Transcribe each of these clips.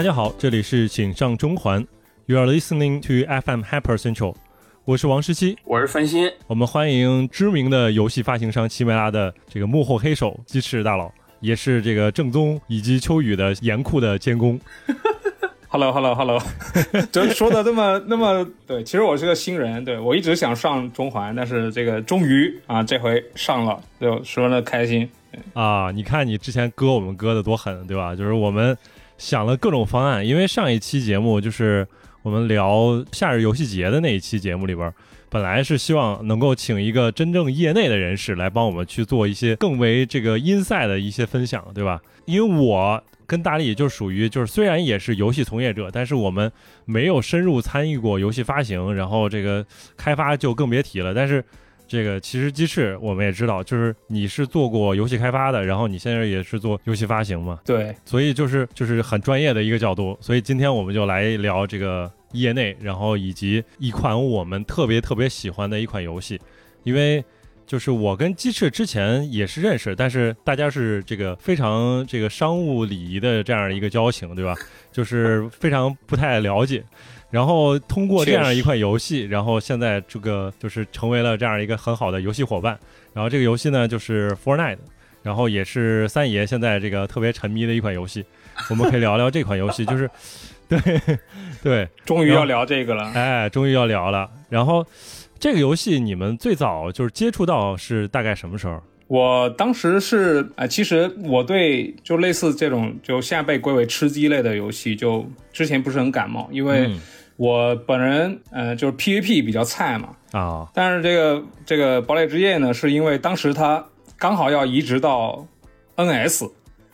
大家好，这里是请上中环，You are listening to FM Hyper Central，我是王十七，我是分心，我们欢迎知名的游戏发行商奇美拉的这个幕后黑手鸡翅大佬，也是这个正宗以及秋雨的严酷的监工。Hello，Hello，Hello，就说的那么那么对，其实我是个新人，对我一直想上中环，但是这个终于啊这回上了，就十分的开心。啊，你看你之前割我们割的多狠，对吧？就是我们想了各种方案，因为上一期节目就是我们聊夏日游戏节的那一期节目里边，本来是希望能够请一个真正业内的人士来帮我们去做一些更为这个阴塞的一些分享，对吧？因为我跟大力就属于就是虽然也是游戏从业者，但是我们没有深入参与过游戏发行，然后这个开发就更别提了，但是。这个其实鸡翅我们也知道，就是你是做过游戏开发的，然后你现在也是做游戏发行嘛，对，所以就是就是很专业的一个角度。所以今天我们就来聊这个业内，然后以及一款我们特别特别喜欢的一款游戏，因为就是我跟鸡翅之前也是认识，但是大家是这个非常这个商务礼仪的这样一个交情，对吧？就是非常不太了解。然后通过这样一款游戏，然后现在这个就是成为了这样一个很好的游戏伙伴。然后这个游戏呢就是 Fortnite，然后也是三爷现在这个特别沉迷的一款游戏。我们可以聊聊这款游戏，就是 对对，终于要聊这个了，哎，终于要聊了。然后这个游戏你们最早就是接触到是大概什么时候？我当时是呃，其实我对就类似这种就现在被归为吃鸡类的游戏，就之前不是很感冒，因为。嗯我本人呃就是 PVP 比较菜嘛。啊，但是这个这个堡垒之夜呢，是因为当时它刚好要移植到 NS，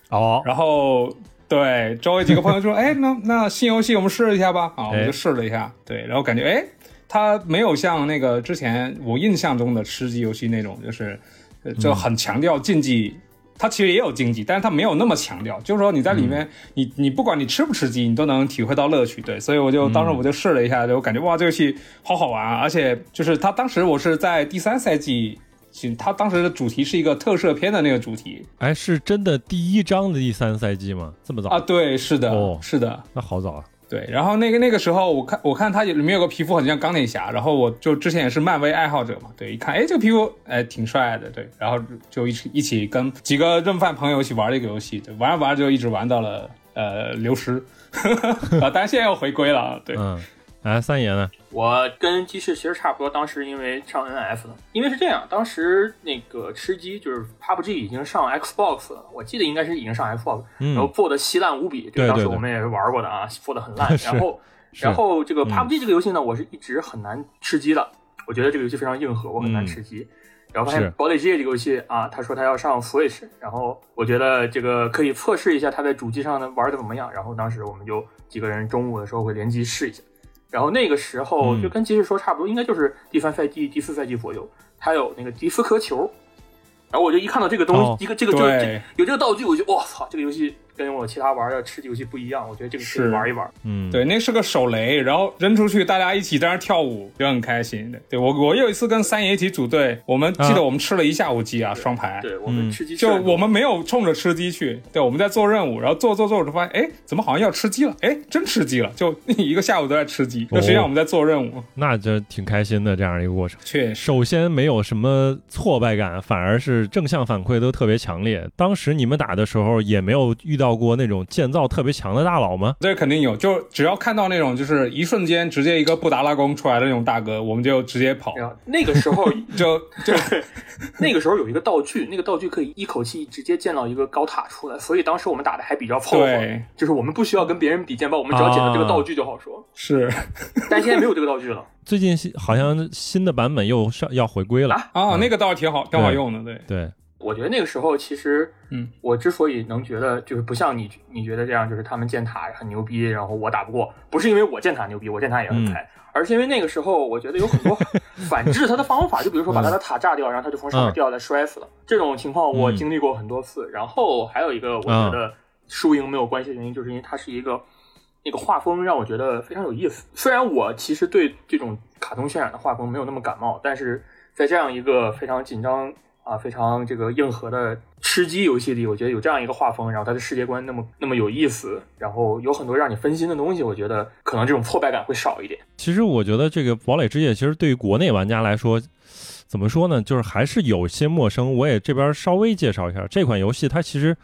哦，然后对周围几个朋友说，哎，那那新游戏我们试一下吧，啊，我哎们就试了一下，对，然后感觉哎，它没有像那个之前我印象中的吃鸡游戏那种，就是呃就很强调竞技。它其实也有竞技，但是它没有那么强调。就是说你在里面，你你不管你吃不吃鸡，你都能体会到乐趣。对，所以我就当时我就试了一下，就我感觉哇，这游戏好好玩啊！而且就是它当时我是在第三赛季，它当时的主题是一个特摄片的那个主题哎，是真的第一章的第三赛季吗？这么早啊，对，是的，哦是的，那好早啊！对。然后那个那个时候，我看我看它里面有个皮肤很像钢铁侠，然后我就之前也是漫威爱好者嘛，对，一看哎这个皮肤哎挺帅的，对，然后就一起一起跟几个认饭朋友一起玩这个游戏，对，玩着玩着就一直玩到了呃流失，啊，但是现在又回归了，对，哎，三爷呢？我跟鸡翅其实差不多，当时因为上 NF 的，因为是这样，当时那个吃鸡就是 PUBG 已经上 Xbox 了，我记得应该是已经上 Xbox，、嗯然后做的稀烂无比，这对个当时我们也是玩过的啊，做的很烂。然后，然后这个嗯 PUBG 这个游戏呢，我是一直很难吃鸡的，我觉得这个游戏非常硬核，我很难吃鸡。然后发现《堡垒之夜》这个游戏啊，他说他要上 Switch，然后我觉得这个可以测试一下他在主机上能玩的怎么样。然后当时我们就几个人中午的时候会联机试一下。然后那个时候嗯就跟其实说差不多，应该就是第三赛季、第四赛季左右，它有那个迪斯科球。然后我就一看到这个东西，哦一个这个就有这个道具，我就我操，这个游戏跟我其他玩的吃鸡游戏不一样，我觉得这个可以是玩一玩。嗯，对，那是个手雷，然后扔出去，大家一起在那跳舞，就很开心的。对我，我有一次跟三爷一起组队，我们记得我们吃了一下午鸡啊，双排。对我们吃鸡吃很多我们没有冲着吃鸡去，对，我们在做任务，然后做做做，就发现，哎，怎么好像要吃鸡了？哎，真吃鸡了，就 一个下午都在吃鸡。那实际上我们在做任务，那就挺开心的这样一个过程。确实。首先没有什么挫败感，反而是正向反馈都特别强烈。当时你们打的时候也没有遇到过那种建造特别强的大佬吗？这肯定有，就只要看到那种就是一瞬间直接一个布达拉宫出来的那种大哥，我们就直接跑，那个时候 就 就那个时候有一个道具，那个道具可以一口气直接建到一个高塔出来，所以当时我们打的还比较凑合对，就是我们不需要跟别人比剑包，我们只要捡到这个道具就好说。是 但现在没有这个道具了，最近新好像新的版本又上要回归了。啊啊，那个倒是挺好，挺好用的，对。对，我觉得那个时候其实，嗯，我之所以能觉得就是不像你你觉得这样，就是他们建塔很牛逼，然后我打不过，不是因为我建塔牛逼，我建塔也很菜，而是因为那个时候我觉得有很多 反制他的方法，就比如说把他的塔炸掉，然后他就从上面掉下来摔死了，这种情况我经历过很多次。然后还有一个我觉得输赢没有关系的原因，就是因为它是一个。那个画风让我觉得非常有意思。虽然我其实对这种卡通渲染的画风没有那么感冒，但是在这样一个非常紧张啊，非常这个硬核的吃鸡游戏里，我觉得有这样一个画风，然后它的世界观那么那么有意思，然后有很多让你分心的东西，我觉得可能这种挫败感会少一点。其实我觉得这个《堡垒之夜》其实对于国内玩家来说，怎么说呢，就是还是有些陌生。我也这边稍微介绍一下这款游戏，它其实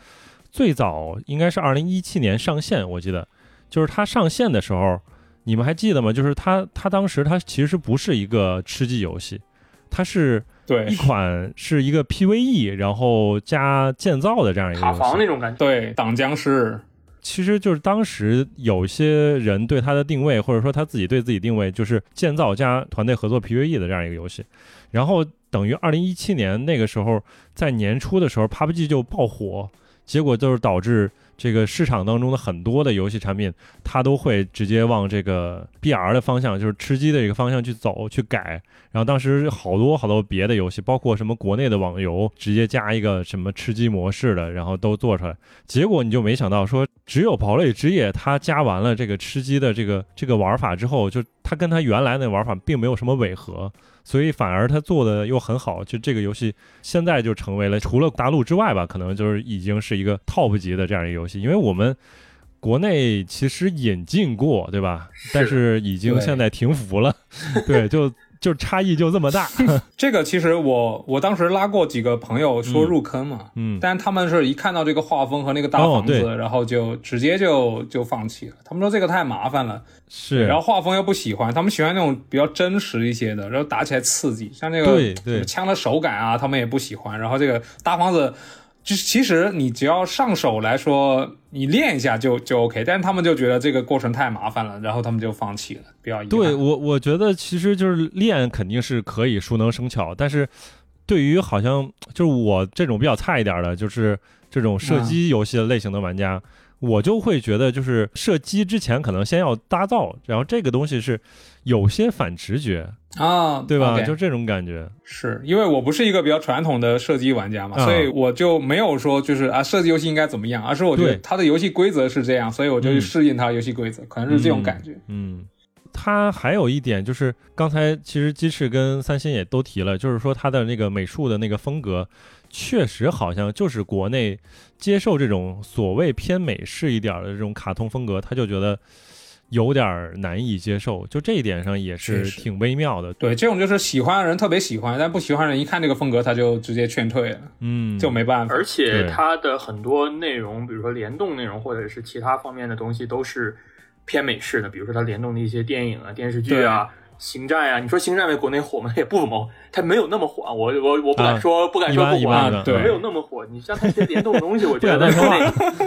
最早应该是二零一七年上线，我记得就是它上线的时候，你们还记得吗？就是它它当时它其实不是一个吃鸡游戏，它是对一款是一个 PVE，然后加建造的这样一个塔游戏。防那种感觉，对，挡僵尸，其实就是当时有些人对它的定位，或者说他自己对自己定位，就是建造加团队合作 PVE 的这样一个游戏。然后等于二零一七年那个时候，在年初的时候，PUBG 就爆火，结果就是导致这个市场当中的很多的游戏产品，它都会直接往这个 BR 的方向，就是吃鸡的这个方向去走去改。然后当时好多好多别的游戏，包括什么国内的网游，直接加一个什么吃鸡模式的，然后都做出来。结果你就没想到说，只有堡垒之夜它加完了这个吃鸡的这个这个玩法之后，就它跟它原来那玩法并没有什么违和，所以反而它做的又很好。就这个游戏现在就成为了除了大陆之外吧，可能就是已经是一个 top 级的这样一个游戏，因为我们。国内其实引进过，对吧？但是已经现在停服了，对，就就差异就这么大。这个其实我我当时拉过几个朋友说入坑嘛，嗯，但他们是一看到这个画风和那个大房子，哦然后就直接就就放弃了。他们说这个太麻烦了，是，然后画风又不喜欢，他们喜欢那种比较真实一些的，然后打起来刺激，像那个对对枪的手感啊，他们也不喜欢。然后这个大房子。就是其实你只要上手来说，你练一下就就 OK，但是他们就觉得这个过程太麻烦了，然后他们就放弃了，比较。对我我觉得其实就是练肯定是可以熟能生巧，但是对于好像就是我这种比较菜一点的，就是这种射击游戏的类型的玩家，我就会觉得就是射击之前可能先要搭造，然后这个东西是有些反直觉啊，对吧就这种感觉。是因为我不是一个比较传统的射击玩家嘛，嗯所以我就没有说就是啊射击游戏应该怎么样，而是我觉得对它的游戏规则是这样，所以我就去嗯适应它游戏规则，可能是这种感觉。嗯，它还有一点就是，刚才其实鸡翅跟三星也都提了，就是说它的那个美术的那个风格，确实好像就是国内接受这种所谓偏美式一点的这种卡通风格，他就觉得有点难以接受，就这一点上也是挺微妙的。对，这种就是喜欢的人特别喜欢，但不喜欢的人一看这个风格，他就直接劝退了，嗯，就没办法。而且对它的很多内容，比如说联动内容或者是其他方面的东西，都是偏美式的。比如说它联动的一些电影啊、电视剧啊、星战呀、你说星战在国内火吗？也不怎么，它没有那么火啊。我我我不敢说，不敢说不火对没有那么火。你像它这些联动的东西，我觉得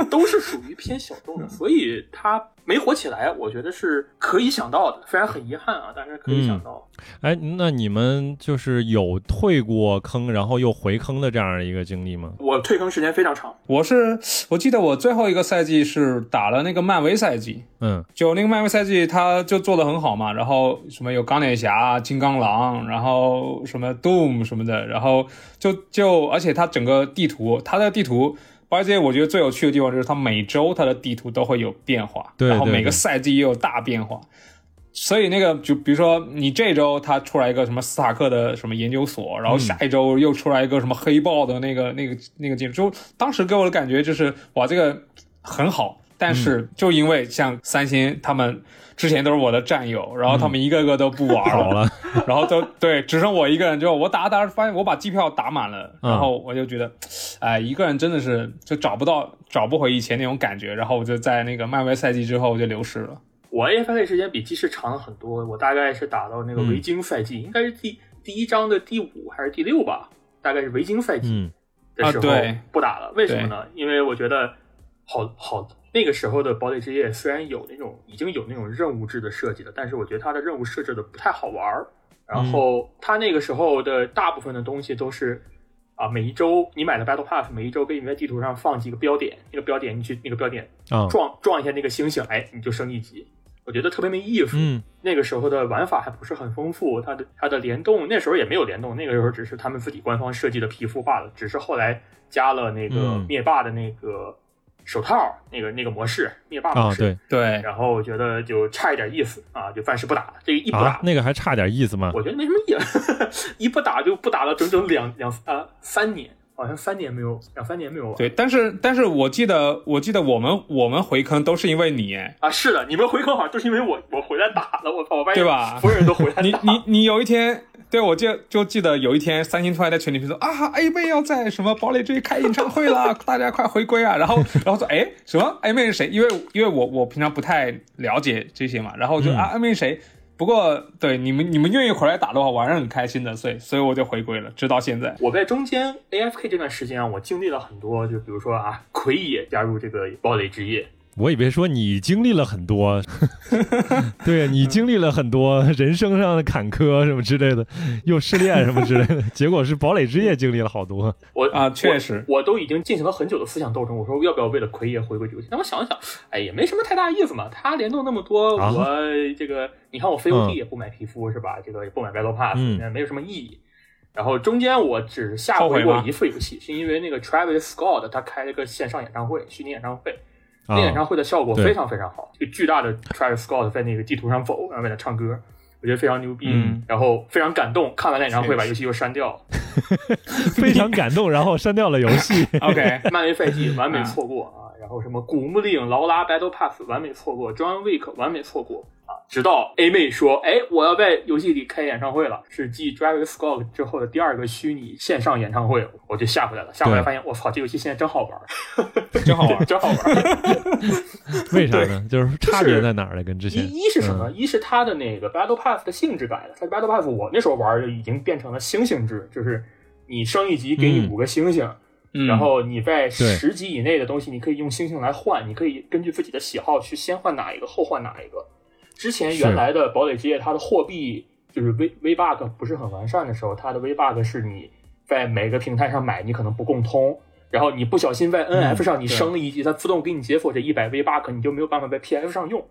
都是属于偏小众的，所以它没火起来，我觉得是可以想到的。虽然很遗憾啊，但是可以想到。哎，那你们就是有退过坑，然后又回坑的这样一个经历吗？我退坑时间非常长，我是我记得我最后一个赛季是打了那个漫威赛季，嗯就那个漫威赛季，他就做的很好嘛，然后什么有钢铁侠、金刚狼，然后什么 Doom 什么的，然后就就而且它整个地图，它的地图，而且我觉得最有趣的地方就是它每周它的地图都会有变化，然后每个对对对赛季也有大变化。所以那个就比如说你这周它出来一个什么斯塔克的什么研究所，然后下一周又出来一个什么黑豹的那个那个那个建筑，就当时给我的感觉就是哇这个很好，但是就因为像三星他们之前都是我的战友，然后他们一个个都不玩好了，然后都对，只剩我一个人。之后我打着打着发现我把机票打满了，嗯然后我就觉得，哎，一个人真的是就找不到找不回以前那种感觉。然后我就在那个漫威赛季之后我就流失了。我 AFK 时间比鸡翅长了很多，我大概是打到那个嗯维京赛季，应该是第第一章的第五还是第六吧，大概是维京赛季嗯的时候不打了。为什么呢？因为我觉得好好那个时候的堡垒之夜虽然有那种已经有那种任务制的设计了，但是我觉得它的任务设置的不太好玩儿。然后它那个时候的大部分的东西都是啊，每一周你买的 Battle Pass，每一周给你在地图上放几个标点，那个标点你去那个标点啊撞撞一下那个星星，哎，你就升一级。我觉得特别没意思。嗯那个时候的玩法还不是很丰富，它的它的联动那时候也没有联动，那个时候只是他们自己官方设计的皮肤罢了，只是后来加了那个嗯灭霸的那个手套那个那个模式灭霸模啊，式，对对，然后我觉得就差一点意思啊，就暂时不打了。这个一不打，啊，那个还差点意思吗？我觉得没什么意思，一不打就不打了整整两两啊三年，好像三年没有两三年没有玩。对，但是但是我记得我记得我们我们回坑都是因为你，哎，啊，是的，你们回坑好像都是因为我我回来打了，我操，我发现对吧所有人都回来打。你你你有一天，对我就就记得有一天，三星突然在群里面说啊，A 妹要在什么堡垒之夜开演唱会了，大家快回归啊！然后然后说哎什么 A 妹是谁？因为因为我我平常不太了解这些嘛，然后就、嗯啊 A 妹是谁？不过对你们你们愿意回来打的话，我还是很开心的，所以所以我就回归了，直到现在。我在中间 AFK 这段时间啊，我经历了很多，就比如说啊，奎野加入这个堡垒之夜，我以为说你经历了很多，对你经历了很多人生上的坎坷什么之类的，又失恋什么之类的，结果是堡垒之夜经历了好多。我啊确实我，我都已经进行了很久的思想斗争。我说要不要为了奎爷回归这个游戏？但我想了想，哎，也没什么太大意思嘛。他联动那么多，啊我这个你看我 FOD 嗯也不买皮肤、是吧？这个也不买 Battle Pass，、嗯没有什么意义。然后中间我只下回过一次游戏，是因为那个 Travis Scott 他开了个线上演唱会，虚拟演唱会。啊那演唱会的效果非常非常好，一个巨大的 Travis Scott 在那个地图上走，然后在那唱歌，我觉得非常牛逼，嗯然后非常感动。看完了演唱会，把游戏又删掉了。非常感动，然后删掉了游戏。OK，漫威赛季完美错过啊，然后什么古墓丽影、劳拉 Battle Pass 完美错过，John Wick 完美错过啊，直到 A 妹说，哎，我要在游戏里开演唱会了，是继 Travis Scott 之后的第二个虚拟线上演唱会，我就下回来了，下回来发现，我操，这游戏现在真好玩，真好玩。真好玩。为啥呢？就是差别在哪儿呢？跟之前一一是什么？一是它的那个 Battle Pass 的性质改了，它 Battle Pass 我那时候玩就已经变成了星星制，就是你升一级给你嗯五个星星。嗯然后你在对十级以内的东西，你可以用星星来换，你可以根据自己的喜好去先换哪一个，后换哪一个。之前原来的堡垒之夜，它的货币就是 V V bug 不是很完善的时候，它的 V bug 是你在每个平台上买，你可能不共通，然后你不小心在 NF 上你升了一级，它自动给你解锁这一百 V bug，你就没有办法在 PF 上用。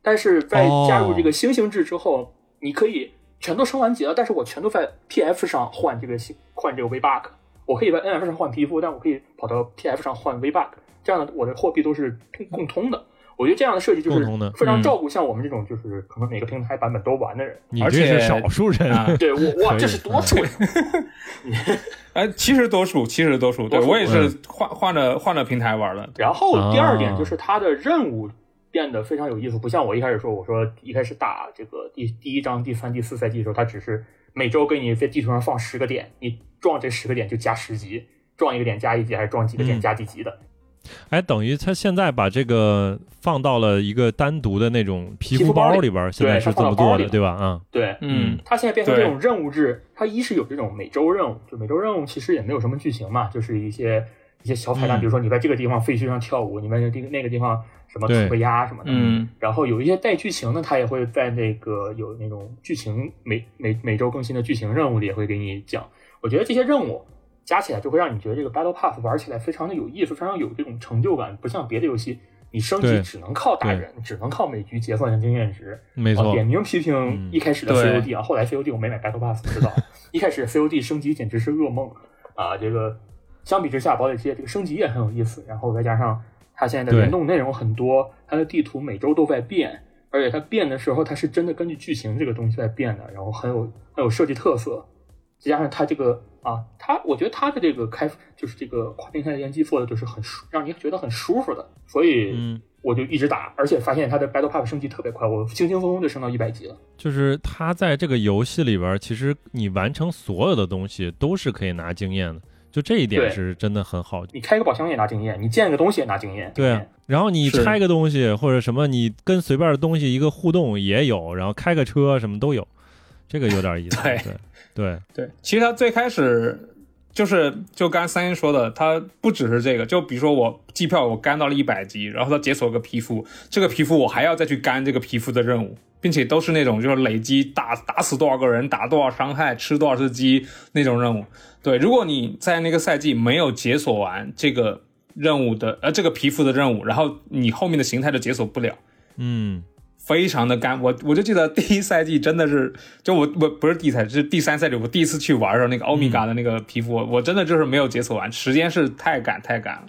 但是在哦加入这个星星制之后，你可以全都升完级了，但是我全都在 PF 上换这个星换这个 V bug，我可以在 NF 上换皮肤，但我可以跑到 TF 上换 V bug，这样的我的货币都是共共通的。我觉得这样的设计就是非常嗯照顾像我们这种就是可能每个平台版本都玩的人。而你这是且少数人啊对我哇，这是多数人！哎，其实多数，其实多数，对我也是换换了换了平台玩了。然后第二点啊就是它的任务变得非常有意思，不像我一开始说，我说一开始打这个第第一章、第三、第四赛季的时候，它只是每周给你在地图上放十个点，你撞这十个点就加十级，撞一个点加一级，还是撞几个点嗯加几级的。哎，等于他现在把这个放到了一个单独的那种皮肤包里边儿，现在是这么做的，对吧？啊，对，嗯，它现在变成这种任务制，它一是有这种每周任务，就每周任务其实也没有什么剧情嘛，就是一些一些小彩蛋，嗯比如说你在这个地方废墟上跳舞，你在那个那个地方什么对涂个鸦什么的，嗯然后有一些带剧情的，它也会在那个有那种剧情每每每周更新的剧情任务里也会给你讲。我觉得这些任务加起来就会让你觉得这个 Battle Pass 玩起来非常的有意思，非常有这种成就感，不像别的游戏，你升级只能靠打人，只能靠每局结算经验值。啊，没错点，名批评嗯一开始的 COD 啊，后来 COD 我没买 Battle Pass 不知道，一开始 COD 升级简直是噩梦啊！这个相比之下，堡垒之夜这个升级也很有意思，然后再加上它现在的联动内容很多，它的地图每周都在变，而且它变的时候它是真的根据剧情这个东西在变的，然后很有很有设计特色，再加上它这个啊，它我觉得它的这个开就是这个跨平台联机做的就是很舒，让你觉得很舒服的，所以嗯，我就一直打，而且发现它的 Battle Pass 升级特别快，我轻轻松松就升到一百级了。就是它在这个游戏里边，其实你完成所有的东西都是可以拿经验的，就这一点是真的很好。你开个宝箱也拿经验，你建个东西也拿经验。对啊，然后你拆个东西或者什么，你跟随便的东西一个互动也有，然后开个车什么都有，这个有点意思。对对对，对，其实他最开始就是就刚才三星说的，他不只是这个，就比如说我机票我干到了一百级，然后他解锁个皮肤，这个皮肤我还要再去干这个皮肤的任务，并且都是那种就是累积打打死多少个人，打多少伤害，吃多少只鸡那种任务。对，如果你在那个赛季没有解锁完这个任务的呃这个皮肤的任务，然后你后面的形态就解锁不了。嗯，非常的干，我我就记得第一赛季真的是，就我我不是第一赛季，是第三赛季，我第一次去玩的时候，那个欧米伽的那个皮肤，我我真的就是没有解锁完，时间是太赶太赶了。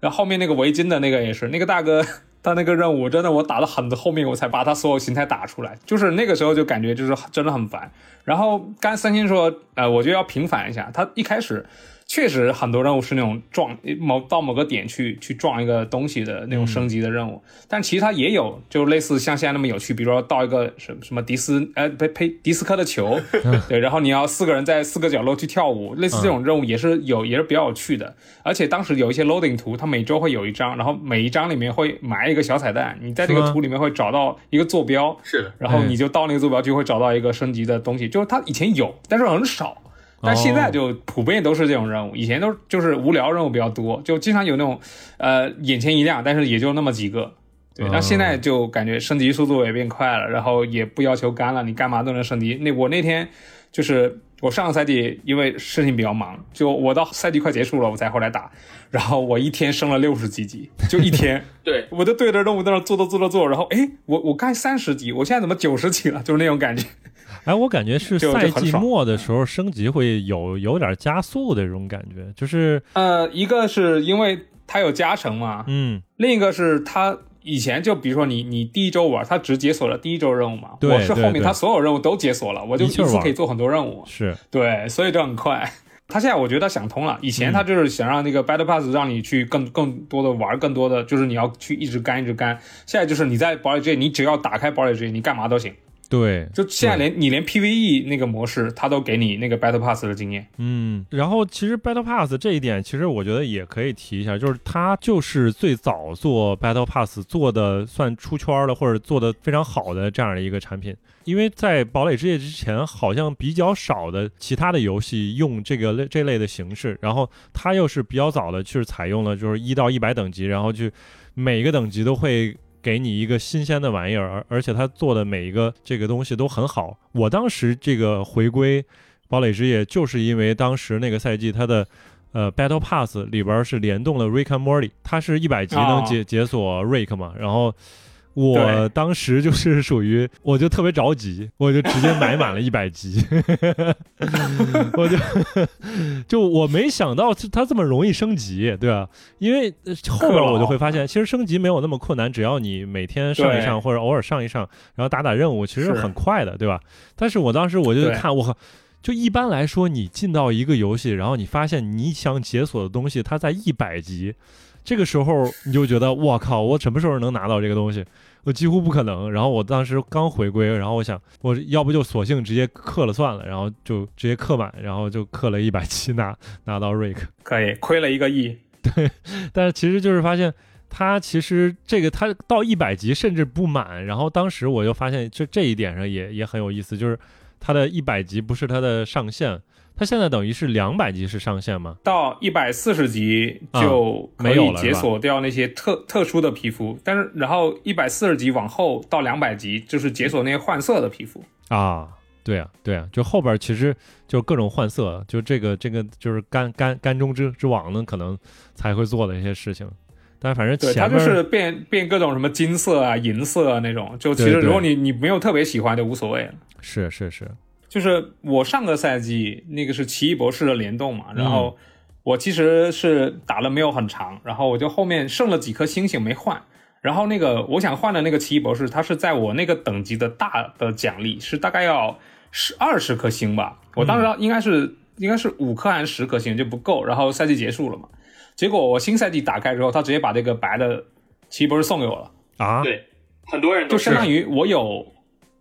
然后后面那个围巾的那个也是，那个大哥他那个任务真的我打到很后面我才把他所有形态打出来，就是那个时候就感觉就是真的很烦。然后刚三星说，呃，我就要平反一下，他一开始。确实很多任务是那种撞某到某个点去去撞一个东西的那种升级的任务，但其实它也有就类似像现在那么有趣，比如说到一个什什么迪斯呃呸呸迪斯科的球，对，然后你要四个人在四个角落去跳舞，类似这种任务也是有也是比较有趣的。而且当时有一些 loading 图，它每周会有一张，然后每一张里面会埋一个小彩蛋，你在这个图里面会找到一个坐标，是的，然后你就到那个坐标就会找到一个升级的东西，就是它以前有，但是很少。但现在就普遍都是这种任务，以前都就是无聊任务比较多，就经常有那种，呃，眼前一亮，但是也就那么几个。对，但现在就感觉升级速度也变快了，然后也不要求干了，你干嘛都能升级。那我那天就是我上个赛季因为事情比较忙，就我到赛季快结束了我才回来打，然后我一天升了六十几级，就一天。对，我就对着任务在那做做做做做，然后哎，我我刚三十级，我现在怎么九十级了？就是那种感觉。哎，我感觉是 赛季末的时候升级会有有点加速的这种感觉，就是呃，一个是因为它有加成嘛，嗯，另一个是它以前就比如说你你第一周玩，它只解锁了第一周任务嘛，我是后面它所有任务都解锁了，我就一次可以做很多任务，是。对，所以就很快。他现在我觉得想通了，以前他就是想让那个 Battle Pass 让你去更更多的玩，更多的就是你要去一直干一直干，现在就是你在堡垒之夜，你只要打开堡垒之夜，你干嘛都行。对，就现在连你连 PVE 那个模式，它都给你那个 Battle Pass 的经验。嗯，然后其实 Battle Pass 这一点，其实我觉得也可以提一下，就是它就是最早做 Battle Pass 做的算出圈了，或者做的非常好的这样的一个产品。因为在堡垒之夜之前，好像比较少的其他的游戏用这个类这类的形式，然后它又是比较早的，就是采用了就是一到一百等级，然后去每个等级都会。给你一个新鲜的玩意儿，而而且他做的每一个这个东西都很好。我当时这个回归堡垒之夜，就是因为当时那个赛季它的呃 Battle Pass 里边是联动了 Rick and Morty，它是一百级能解解锁 Rick 嘛，然后。我当时就是属于，我就特别着急，我就直接买满了 一百级，我就就我没想到它这么容易升级，对吧？因为后边我就会发现，其实升级没有那么困难，只要你每天上一上或者偶尔上一上，然后打打任务，其实很快的，对吧？但是我当时我就看，我就一般来说，你进到一个游戏，然后你发现你想解锁的东西它在一百级，这个时候你就觉得，我靠，我什么时候能拿到这个东西？我几乎不可能。然后我当时刚回归，然后我想，我要不就索性直接氪了算了，然后就直接氪满，然后就氪了一百七拿拿到瑞克，可以亏了一个亿。对，但是其实就是发现他其实这个他到一百级甚至不满。然后当时我就发现这这一点上也也很有意思，就是他的一百级不是他的上限。它现在等于是两百级是上限吗？到一百四十级就可以解锁掉那些特特殊的皮肤，但是然后一百四十级往后到两百级就是解锁那些换色的皮肤啊。对啊，对啊，就后边其实就各种换色，就这个这个就是干干干中之之王呢，可能才会做的一些事情。但反正对它就是变变各种什么金色啊、银色啊那种，就其实如果你你没有特别喜欢就无所谓了。是是是。就是我上个赛季那个是奇异博士的联动嘛，然后我其实是打了没有很长，然后我就后面剩了几颗星星没换，然后那个我想换的那个奇异博士，它是在我那个等级的大的奖励是大概要十二十颗星吧，我当时应该是应该是五颗还是十颗星就不够，然后赛季结束了嘛，结果我新赛季打开之后，他直接把这个白的奇异博士送给我了。啊，对，很多人就相当于我有。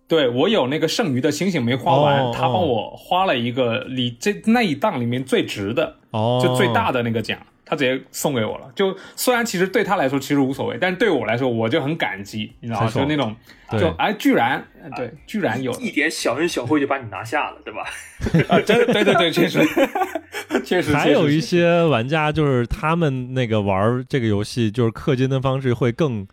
对我有那个剩余的星星没花完，他帮我花了一个里这那一档里面最值的，就最大的那个奖，他直接送给我了。就虽然其实对他来说其实无所谓，但是对我来说我就很感激，你知道吗？就那种，就哎，居然对，居然有一点小恩小惠就把你拿下了，对吧？啊，真的，对对对，确实，确实。还有一些玩家就是他们那个玩这个游戏，就是氪金的方式会更。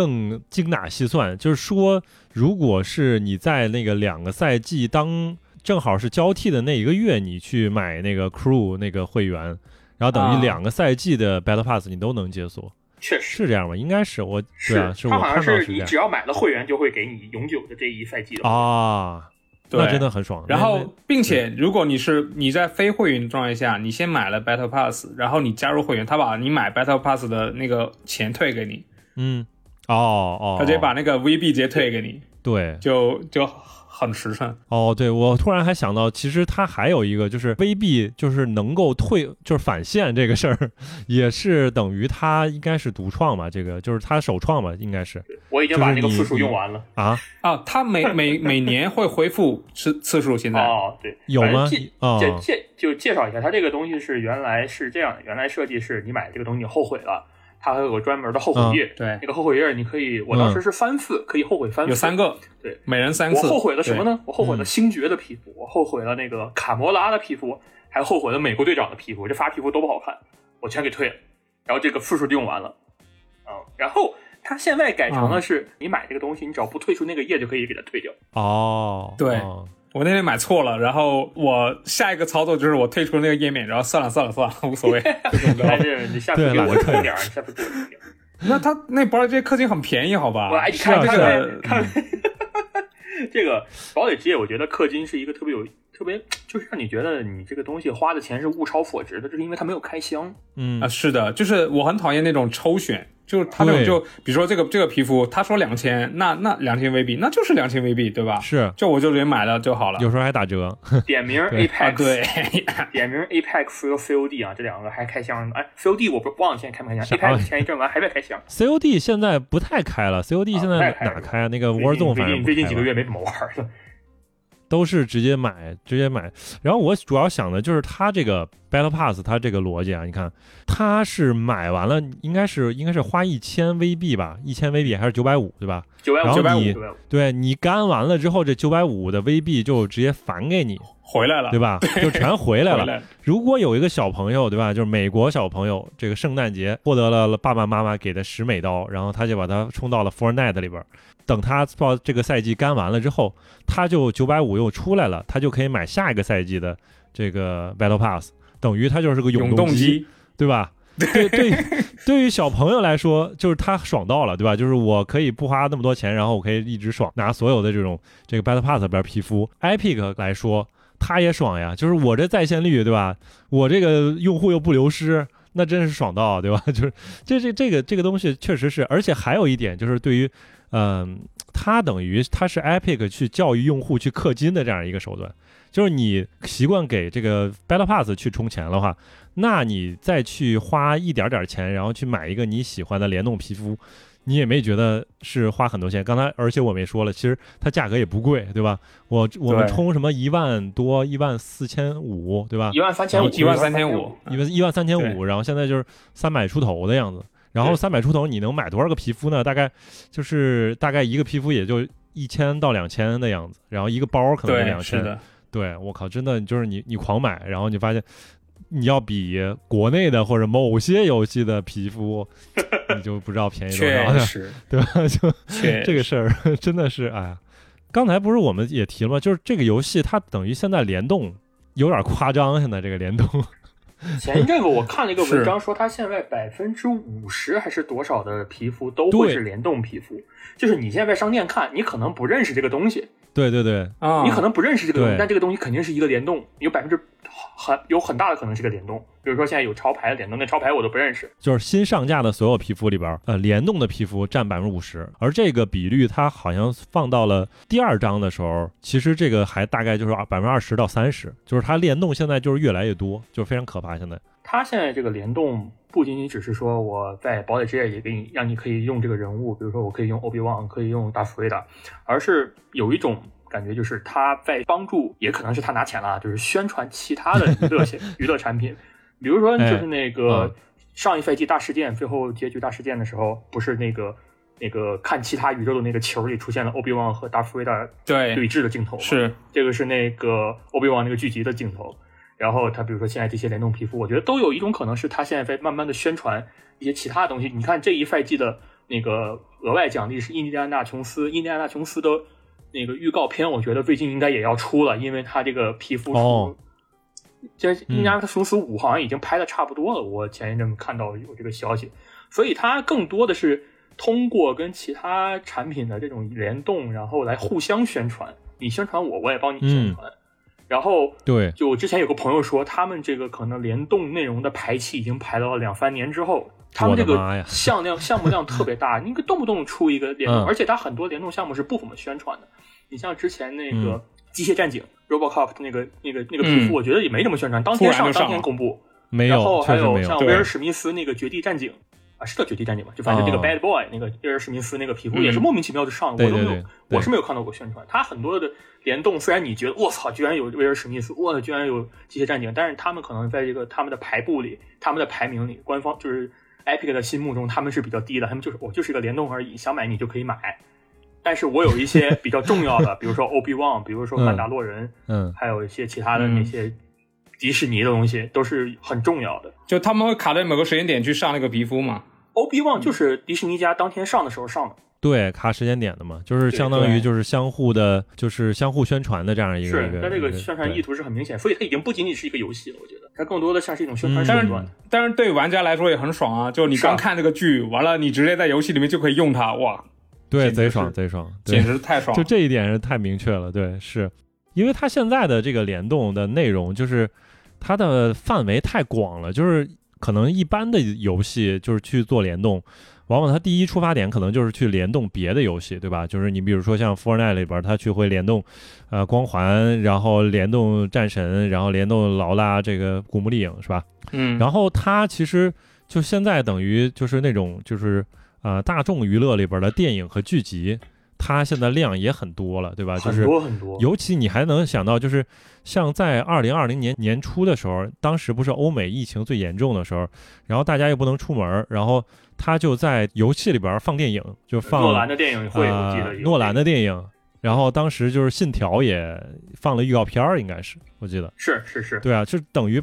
更精打细算，就是说，如果是你在那个两个赛季当正好是交替的那一个月，你去买那个 Crew 那个会员，然后等于两个赛季的 Battle Pass 你都能解锁，确实。是这样吧？应该是我，是啊，是我看到是你只要买了会员就会给你永久的这一赛季的啊，对。那真的很爽。然后，并且如果你是你在非会员状态下，你先买了 Battle Pass，然后你加入会员，他把你买 Battle Pass 的那个钱退给你，嗯，哦哦，他直接把那个 VB 直接退给你，对。就就很实诚。哦，对我突然还想到，其实它还有一个就是 VB，就是能够退，就是返现这个事儿，也是等于它应该是独创吧，这个就是它首创吧，应该是。我已经把那个次数用完了。啊，啊，他每每每年会恢复次次数，现在、哦，对，有吗？介？啊，介介就介绍一下，它这个东西是原来是这样的，原来设计是你买这个东西你后悔了，它还有个专门的后悔页。对那个后悔页你可以，我当时是翻次，可以后悔翻次。有三个，对，每人三次。我后悔了什么呢？我后悔了嗯星爵的皮肤，我后悔了那个卡魔拉的皮肤，还后悔了美国队长的皮肤。这仨皮肤都不好看，我全给退了。然后这个次数就用完了，嗯、然后它现在改成了是，你买这个东西，你只要不退出那个页就可以给它退掉。哦，对哦我那天买错了，然后我下一个操作就是我退出那个页面，然后算了算了算了，无所谓。就这么着但是你下次给我点儿，你下次给我点儿。那他那保时捷氪金很便宜，好吧？哎，你是啊看是啊看看，这个堡垒之夜，我觉得氪金是一个特别有特别，就是让你觉得你这个东西花的钱是物超所值的，就是因为它没有开箱。嗯啊，是的，就是我很讨厌那种抽选，就是他那种就比如说这个这个皮肤，他说两千，那那两千 VB，那就是两千 VB，对吧？是，就我就直接买了就好了。有时候还打折，点名对啊，Apex，对，点名 Apex 和 COD 啊，这两个还开箱。哎，COD 我不忘了现在开没开箱，Apex 前一阵完还在开箱。COD 现在不太开了，COD 啊现在哪开啊？那个 Warzone 最反正最近几个月没怎么玩了。都是直接买，直接买。然后我主要想的就是它这个 Battle Pass，它这个逻辑啊，你看，它是买完了，应该是应该是花一千 VB 吧，一千 VB 还是九百五，对吧？九百五，然后九百五。对你干完了之后，这九百五的 VB 就直接返给你，回来了，对吧？就全回来了。来了。如果有一个小朋友，对吧？就是美国小朋友，这个圣诞节获得了爸爸妈妈给的十美刀，然后他就把它充到了 Fortnite 里边儿。等他到这个赛季干完了之后，他就九百五又出来了，他就可以买下一个赛季的这个 Battle Pass，等于他就是个永动动机，对吧？对对，对于小朋友来说，就是他爽到了，对吧？就是我可以不花那么多钱，然后我可以一直爽，拿所有的这种这个 Battle Pass 里边皮肤。Epic 来说，他也爽呀，就是我这在线率，对吧？我这个用户又不流失，那真是爽到，对吧？就是这这这个这个东西确实是，而且还有一点就是对于，嗯、它等于它是 Epic 去教育用户去氪金的这样一个手段。就是你习惯给这个 Battle Pass 去充钱的话，那你再去花一点点钱，然后去买一个你喜欢的联动皮肤，你也没觉得是花很多钱。刚才而且我们也说了，其实它价格也不贵，对吧？我我们充什么一万多、一万四千五，对吧？一万三千五，一万三千五，一万一万三千五，然后现在就是三百出头的样子。然后三百出头，你能买多少个皮肤呢？大概就是大概一个皮肤也就一千到两千的样子，然后一个包可能就，两千。对我靠，真的就是你你狂买，然后你发现你要比国内的或者某些游戏的皮肤，你就不知道便宜多少了，对吧？就这个事儿真的是哎呀，刚才不是我们也提了吗？就是这个游戏它等于现在联动有点夸张，现在这个联动。前一阵子我看了一个文章，说它现在百分之五十还是多少的皮肤都会是联动皮肤，就是你现在在商店看，你可能不认识这个东西，对对对，啊，你可能不认识这个东西，但这个东西肯定是一个联动，有百分之很有很大的可能是个联动。比如说现在有潮牌的联动，那潮牌我都不认识。就是新上架的所有皮肤里边，呃，联动的皮肤占百分之五十，而这个比率它好像放到了第二章的时候，其实这个还大概就是百分之二十到三十，就是它联动现在就是越来越多，就是非常可怕。现在，它现在这个联动不仅仅只是说我在堡垒之夜也给你让你可以用这个人物，比如说我可以用欧比旺，可以用达芙维达，而是有一种感觉就是他在帮助，也可能是他拿钱了啊，就是宣传其他的娱乐性 娱乐产品，比如说就是那个嗯上一赛季大事件最后结局大事件的时候，不是那个。那个看其他宇宙的那个球里出现了欧比旺和达芙维达对对峙的镜头嘛，是这个是那个欧比旺那个剧集的镜头。然后他比如说现在这些联动皮肤，我觉得都有一种可能是他现在在慢慢的宣传一些其他的东西。你看这一赛季的那个额外奖励是印第安纳琼斯，印第安纳琼斯的那个预告片，我觉得最近应该也要出了，因为他这个皮肤哦。这印第安纳琼斯五好像已经拍的差不多了，我前一阵看到有这个消息，所以它更多的是通过跟其他产品的这种联动，然后来互相宣传。你宣传我，我也帮你宣传。然后对，就我之前有个朋友说，他们这个可能联动内容的排期已经排到了两三年之后，他们这个 项量项目量特别大，你动不动出一个联动，而且它很多联动项目是不怎么宣传的。你像之前那个机械战警 RoboCop 那个那个那个皮肤，我觉得也没怎么宣传，当天上当天公布。没有，然后还有像威尔史密斯那个绝地战警啊，是叫绝地战警吧？就反正那个 Bad Boy 那个威尔史密斯那个皮肤也是莫名其妙就上，了，我都没有，我是没有看到过宣传。他很多的联动，虽然你觉得我操，居然有威尔史密斯，我居然有机械战警，但是他们可能在这个他们的排布里，他们的排名里，官方就是 Epic 的心目中他们是比较低的，他们就是我就是一个联动而已，想买你就可以买。但是我有一些比较重要的，比如说 Obi Wan，比如说曼达洛人，嗯，还有一些其他的那些迪士尼的东西，都是很重要的。就他们会卡在某个时间点去上那个皮肤嘛？Obi Wan 就是迪士尼家当天上的时候上的。对，卡时间点的嘛，就是相当于就是相互的，就是相互宣传的这样一个。是，它这个宣传意图是很明显，所以它已经不仅仅是一个游戏了，我觉得它更多的像是一种宣传手段。但是对玩家来说也很爽啊，就你刚看这个剧，完了你直接在游戏里面就可以用它，哇！对，贼爽，贼爽，简直太爽！就这一点是太明确了。对，是因为它现在的这个联动的内容，就是它的范围太广了。就是可能一般的游戏就是去做联动，往往它第一出发点可能就是去联动别的游戏，对吧？就是你比如说像《Fortnite》里边，它去会联动呃光环，然后联动战神，然后联动劳拉这个古墓丽影，是吧？嗯。然后它其实就现在等于就是那种就是。啊，大众娱乐里边的电影和剧集，它现在量也很多了，对吧？就是很多很多。尤其你还能想到，就是像在二零二零年年初的时候，当时不是欧美疫情最严重的时候，然后大家又不能出门，然后他就在游戏里边放电影，就放诺兰的电影会，我记得诺兰的电影。然后当时就是《信条》也放了预告片儿，应该是我记得是是是，对啊，就等于。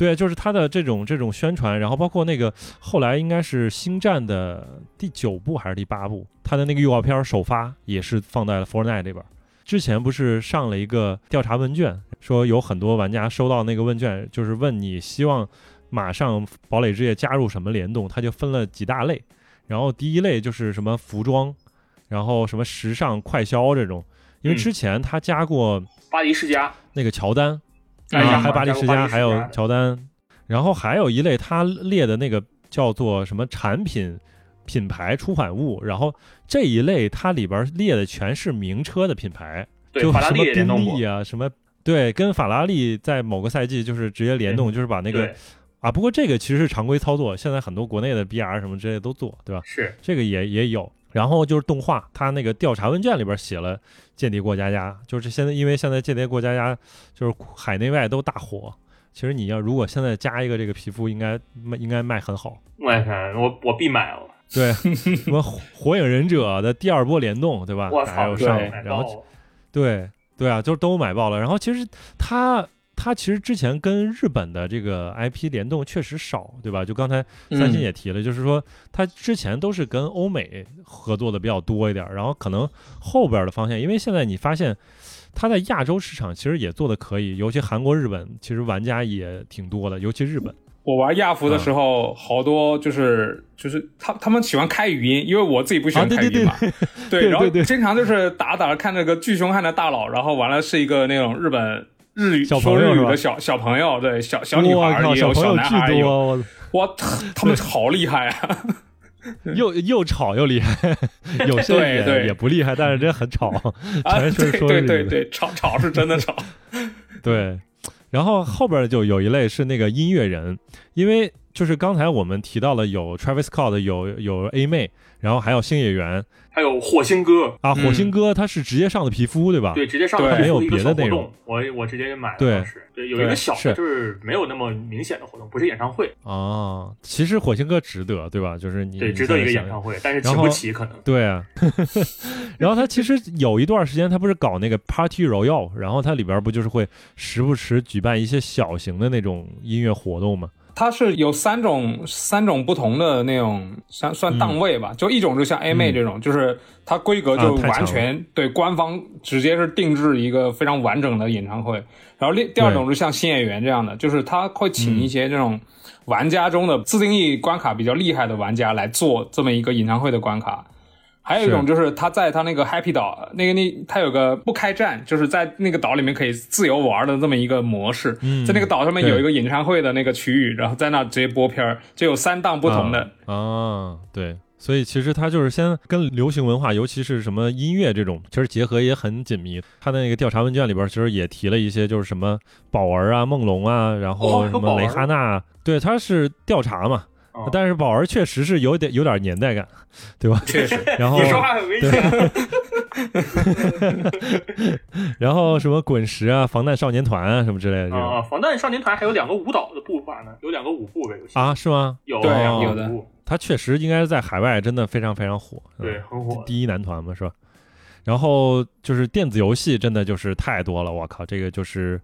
对，就是他的这种这种宣传，然后包括那个后来应该是星战的第九部还是第八部，他的那个预告片首发也是放在了 Fortnite 里边。之前不是上了一个调查问卷，说有很多玩家收到那个问卷，就是问你希望马上堡垒之夜加入什么联动，他就分了几大类，然后第一类就是什么服装，然后什么时尚快消这种，因为之前他加过巴黎世家那个乔丹。还有巴黎世家，还有乔丹，然后还有一类他列的那个叫做什么产品品牌出版物，然后这一类它里边列的全是名车的品牌，就什么宾利啊，什么对，跟法拉利在某个赛季就是直接联动，就是把那个啊，不过这个其实是常规操作，现在很多国内的 BR 什么之类都做，对吧？是这个也也有。然后就是动画，他那个调查问卷里边写了《间谍过家家》，就是现在因为现在《间谍过家家》就是海内外都大火。其实你要如果现在加一个这个皮肤，应该卖应该卖很好。我天我我必买了。对，什么《火影忍者》的第二波联动，对吧？我操，对，然后对对啊，就是都买爆了。然后其实他。它其实之前跟日本的这个 IP 联动确实少，对吧？就刚才三星也提了，就是说它之前都是跟欧美合作的比较多一点，然后可能后边的方向，因为现在你发现它在亚洲市场其实也做的可以，尤其韩国、日本其实玩家也挺多的，尤其日本。我玩亚服的时候，好多就是就是他他们喜欢开语音，因为我自己不喜欢开语音嘛。对，然后经常就是打打看那个巨凶悍的大佬，然后完了是一个那种日本。日语说日语的小小朋友，对小小女孩也有，小男孩也有，哇，他们好厉害啊！又又吵又厉害，有些也也不厉害，但是真很吵，全是说对对对，吵吵是真的吵。对，然后后边就有一类是那个音乐人，因为就是刚才我们提到了有 Travis Scott，有有 A 妹，然后还有星野源。还有火星哥啊，火星哥他是直接上的皮肤对吧？对，直接上的没有别的内容。我我直接就买了。对，对，有一个小的，就是没有那么明显的活动，不是演唱会啊。其实火星哥值得，对吧？就是你对值得一个演唱会，但是请不起可能。对啊。然后他其实有一段时间，他不是搞那个 Party Royale，然后他里边不就是会时不时举办一些小型的那种音乐活动吗？它是有三种三种不同的那种算算档位吧，就一种就像 A 妹这种，就是它规格就完全对官方直接是定制一个非常完整的演唱会。然后另第二种是像新演员这样的，就是他会请一些这种玩家中的自定义关卡比较厉害的玩家来做这么一个演唱会的关卡。还有一种就是他在他那个 Happy 岛那个那他有个不开战，就是在那个岛里面可以自由玩的这么一个模式，嗯在那个岛上面有一个演唱会的那个区域，然后在那直接播片儿，就有三档不同的。啊啊，对，所以其实它就是先跟流行文化，尤其是什么音乐这种，其实结合也很紧密。他的那个调查问卷里边，其实也提了一些，就是什么宝儿啊、梦龙啊，然后什么蕾哈娜，对，他是调查嘛。哦但是宝儿确实是有点有点年代感，对吧？确实，然后你说话很危险。然后什么滚石啊、防弹少年团啊什么之类的这种啊，防弹少年团还有两个舞蹈的步伐呢，有两个舞步的游戏，啊，是吗？有对有的，他确实应该是在海外真的非常非常火，嗯对，很火。第一男团嘛，是吧？然后就是电子游戏，真的就是太多了，我靠，这个就是，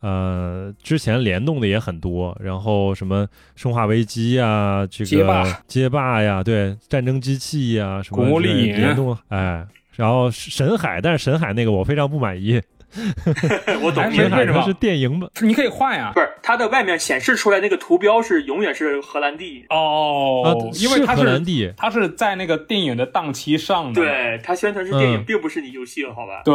呃，之前联动的也很多，然后什么《生化危机》啊，这个街霸街霸呀，对，战争机器呀，什么联动，哎，然后神海，但是神海那个我非常不满意，我懂哎你为什么是电影版，你可以换呀。不是它的外面显示出来那个图标是永远是荷兰弟，哦，啊，因为它是荷兰弟，它是在那个电影的档期上的。对，它宣传是电影，嗯并不是你游戏了，好吧？对，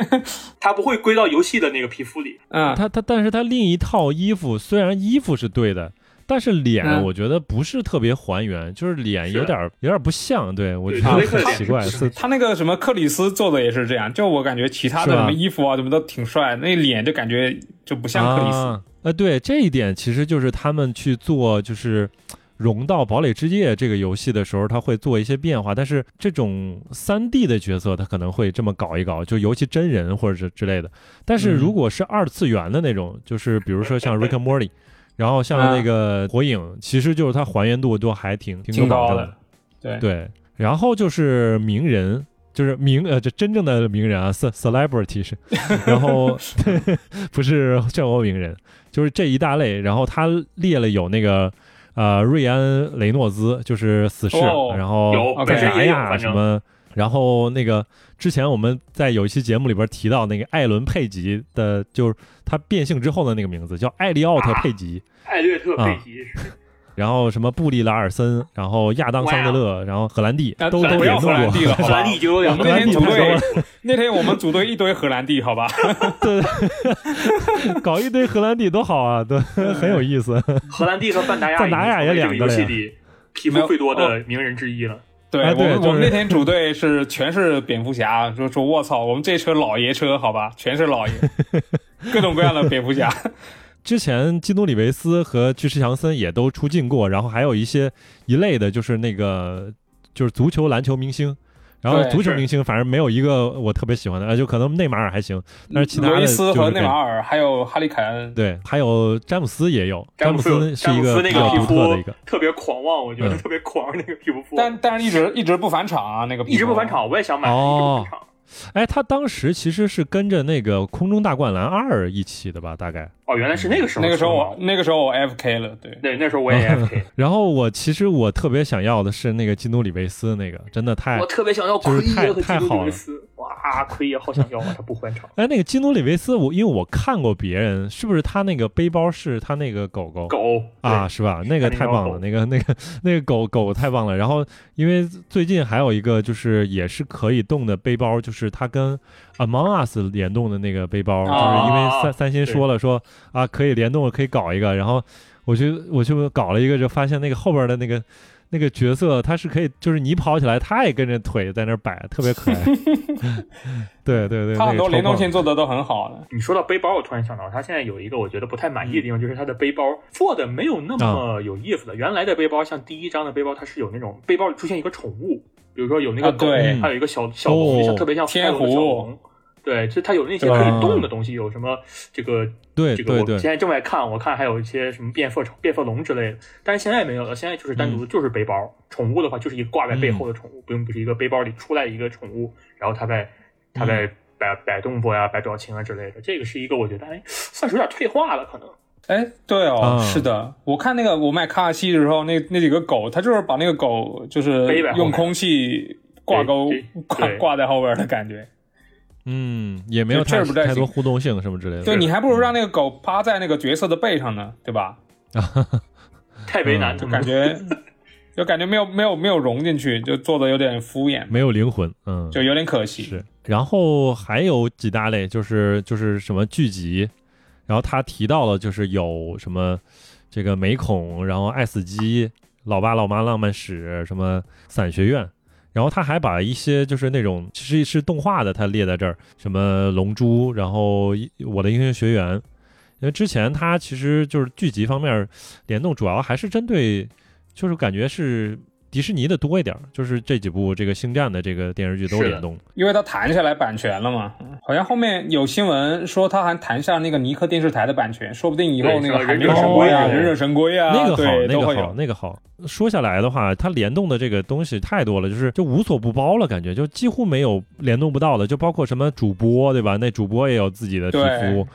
它不会归到游戏的那个皮肤里。嗯，他他，但是他另一套衣服虽然衣服是对的，但是脸嗯我觉得不是特别还原，就是脸有是点有点不像，对我觉得很奇怪，他那个什么克里斯做的也是这样，就我感觉其他的什么衣服啊，什么都挺帅，那脸就感觉就不像克里斯。啊，呃，对这一点其实就是他们去做就是。融到《堡垒之夜》这个游戏的时候，他会做一些变化，但是这种三 D 的角色，他可能会这么搞一搞，就尤其真人或者是之类的。但是嗯如果是二次元的那种，就是比如说像 Rick and Morty，然后像那个火影，其实就是它还原度都还挺挺挺高的对对，然后就是名人，就是名呃，这真正的名人啊，ce celebrity 是，然后不是漩涡鸣人，就是这一大类。然后他列了有那个呃瑞安雷诺兹，就是死侍，哦然后有本身也有啥呀反正什么。然后那个之前我们在有一期节目里边提到那个艾伦佩吉的，就是他变性之后的那个名字叫艾利奥特佩吉，艾略特啊佩吉是然后什么布利拉尔森，然后亚当桑德勒，然后荷兰弟啊都都不要荷联动过。兰弟了，荷兰？弟就有点我们那天组队，那天我们组队一堆荷兰弟，好吧？对 搞一堆荷兰弟多好啊，对，很有意思。荷兰弟和范达亚范达亚也已经成为这个游两个戏里皮肤最多的名人之一了。对，哎对我们我们那天主队是全是蝙蝠侠，就 说我操，我们这车老爷车，好吧，全是老爷，各种各样的蝙蝠侠。之前基努里维斯和巨石强森也都出镜过，然后还有一些一类的，就是那个就是足球、篮球明星。然后足球明星反正没有一个我特别喜欢的，呃，就可能内马尔还行，但是其他的罗伊斯和就是感内马尔，还有哈利凯恩，对，还有詹姆斯也有，詹姆斯是一詹姆斯那个特的一个，特别狂妄，我觉得嗯。特别狂那个皮肤。肤，但但是一直一直不返场啊，那个一直不返。场，我也想买，一直哦不返场。哎，他当时其实是跟着那个《空中大灌篮二》一起的吧，大概。哦，原来是那个时候，那个时候我那个时候我 F K 了，对，对，那时候我也 FK，然后我其实我特别想要的是那个基努里维斯那个，真的太我特别想要奎就是太爷和基努太好了。里维斯，哇，奎爷好想要啊，他不返场。哎，那个基努里维斯，我因为我看过别人，是不是他那个背包是他那个狗狗狗啊？，是吧？那个太棒了，那个那个那个狗狗太棒了。然后因为最近还有一个就是也是可以动的背包，就是它跟 Among Us 联动的那个背包，就是因为啊三三星说了说啊可以联动，可以搞一个，然后我就我就搞了一个，就发现那个后边的那个。那个角色他是可以，就是你跑起来，他也跟着腿在那摆，特别可爱。对对对，他很多联动性性。做的都很好的。你说到背包，我突然想到，他现在有一个我觉得不太满意的地方，就是他的背包做的没有那么有意思了。原来的背包，像第一章的背包，它是有那种背包里出现一个宠物，比如说有那个狗，啊对还有一个小小龙，特别像天赛罗的小狐龙。对，就它有那些可以动的东西，有什么这个对这个我现，在正在看，我看还有一些什么变色变色龙之类的，但是现在没有了，现在就是单独的就是背包。宠物的话，就是一个挂在背后的宠物，不用不是一个背包里出来一个宠物，然后它在它在摆摆动作呀、摆表情啊之类的。这个是一个我觉得哎，算是有点退化了，可能。哎，对哦，啊是的，我看那个我买卡卡西的时候，那那几个狗，它就是把那个狗就是用空气挂钩挂挂在后边的感觉。嗯，也没有太太太多互动性什么之类的。对你还不如让那个狗趴在那个角色的背上呢，对吧？太为难就感觉 就感觉没有没有没有融进去，就做的有点敷衍，没有灵魂，嗯，就有点可惜。是，然后还有几大类，就是就是什么剧集，然后他提到了就是有什么这个美恐，然后爱死机、老爸老妈浪漫史，什么伞学院，然后他还把一些就是那种其实是动画的，他列在这儿，什么龙珠，然后我的英雄学员，因为之前他其实就是剧集方面联动，主要还是针对。就是感觉是迪士尼的多一点，就是这几部这个星战的这个电视剧都联动，因为它谈下来版权了嘛。好像后面有新闻说他还谈下那个尼克电视台的版权，说不定以后那个忍者神龟啊、忍者神龟啊，那个好，那个好，那个好。说下来的话，它联动的这个东西太多了，就是就无所不包了，感觉就几乎没有联动不到的，就包括什么主播对吧？那主播也有自己的皮肤，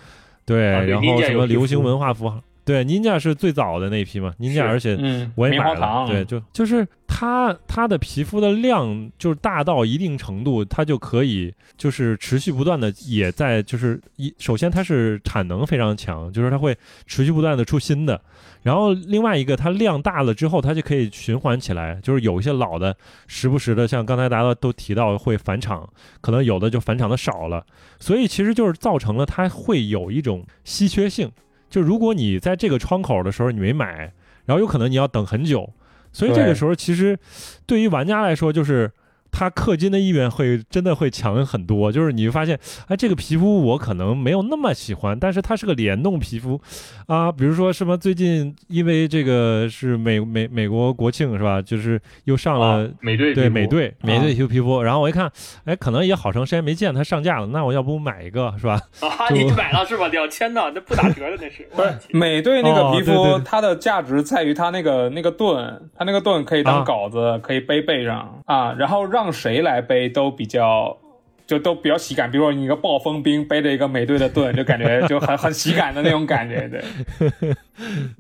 对，然后什么流行文化符号。对，Ninja 是最早的那批嘛，Ninja，而且我也买了。对，就就是它它的皮肤的量就是大到一定程度，它就可以就是持续不断的也在就是一首先它是产能非常强，就是它会持续不断的出新的。然后另外一个它量大了之后，它就可以循环起来，就是有一些老的时不时的像刚才大家都提到会返场，可能有的就返场的少了，所以其实就是造成了它会有一种稀缺性。就如果你在这个窗口的时候你没买，然后有可能你要等很久，所以这个时候其实对于玩家来说就是。他氪金的意愿会真的会强很多，就是你会发现，哎，这个皮肤我可能没有那么喜欢，但是它是个联动皮肤，啊，比如说什么最近因为这个是美美美国国庆是吧？就是又上了美队对美队美队皮肤皮肤，然后我一看，哎，可能也好长时间没见它上架了，那我要不买一个是吧？啊，你买了是吧？两千呢，那不打折的那是。不是美队那个皮肤，它的价值在于它那个那个盾，它那个盾可以当镐子，可以背背上啊，然后让。让谁来背都比较，就都比较喜感。比如说你一个暴风兵背着一个美队的盾，就感觉就很很喜感的那种感觉。对，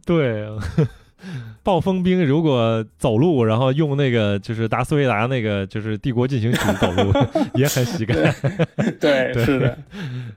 对，暴风兵如果走路，然后用那个就是达斯维达那个就是帝国进行曲走路，也很喜感。对，是的。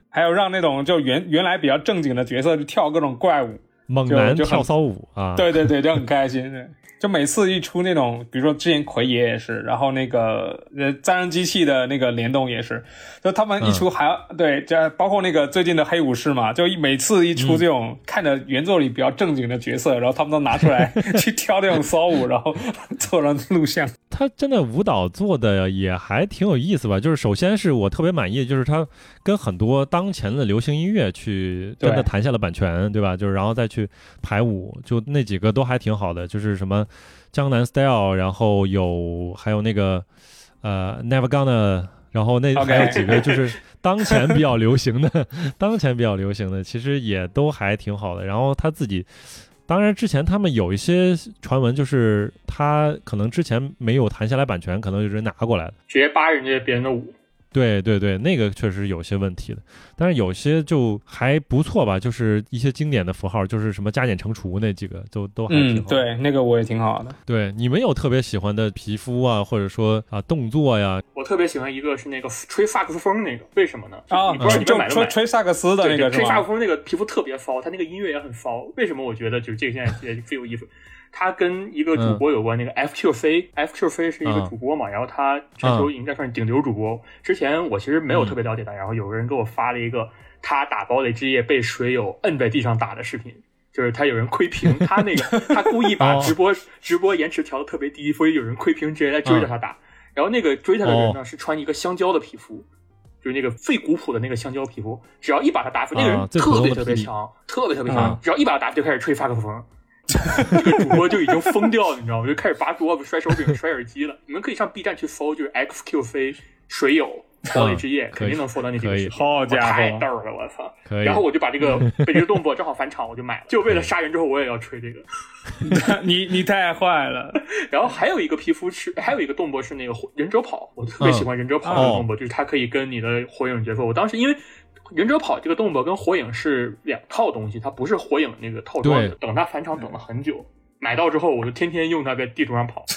还有让那种就原原来比较正经的角色去跳各种怪舞，猛男跳骚舞啊！对对对，就很开心。就每次一出那种，比如说之前奎爷也是，然后那个呃战争机器的那个联动也是，就他们一出还要对，这包括那个最近的黑武士嘛，就每次一出这种看着原作里比较正经的角色，然后他们都拿出来去跳那种骚舞，然后做了录像。他真的舞蹈做的也还挺有意思吧？就是首先是我特别满意，就是他跟很多当前的流行音乐去真的谈下了版权，对吧？就是然后再去排舞，就那几个都还挺好的，就是什么。江南 style，然后有还有那个呃 never gonna，然后那还有几个就是当前比较流行的，当前比较流行的，其实也都还挺好的。然后他自己，当然之前他们有一些传闻，就是他可能之前没有谈下来版权，可能就直接拿过来的，直接扒人家别人的舞。对对对，那个确实有些问题的，但是有些就还不错吧，就是一些经典的符号，就是什么加减乘除那几个都都还挺好。对，那个我也挺好的。对，你们有特别喜欢的皮肤啊，或者说啊动作呀？我特别喜欢一个是那个吹萨克斯风那个，为什么呢？啊，你不知道你们买吹吹萨克斯的那个吹萨克斯风那个皮肤特别骚，他那个音乐也很骚。为什么我觉得就是这个现在也最有意思？他跟一个主播有关，那个 FQC，FQC 是一个主播嘛，然后他全球应该算是顶流主播。之前我其实没有特别了解他，然后有个人给我发了一个他打堡垒之夜被水友摁在地上打的视频，就是他有人窥屏，他那个他故意把直播直播延迟调的特别低，所以有人窥屏直接来追着他打。然后那个追他的人呢是穿一个香蕉的皮肤，就是那个最古朴的那个香蕉皮肤，只要一把他打死，那个人特别特别强，特别特别强，只要一把他打就开始吹萨克斯风。这个主播就已经疯掉了，你知道吗？就开始拔桌子、摔手柄、摔耳机了。你们可以上 B 站去搜，就是 XQC 水友堡垒之夜，肯定能搜到那几个视频。好家伙，太逗了，我操！然后我就把这个被这个动作正好返场，我就买了，就为了杀人之后我也要吹这个。你你太坏了。然后还有一个皮肤是，还有一个动作是那个忍者跑，我特别喜欢忍者跑这个动作，就是它可以跟你的火影角色。我当时因为。忍者跑这个动作跟火影是两套东西，它不是火影那个套装的。等它返场等了很久，买到之后，我就天天用它在地图上跑。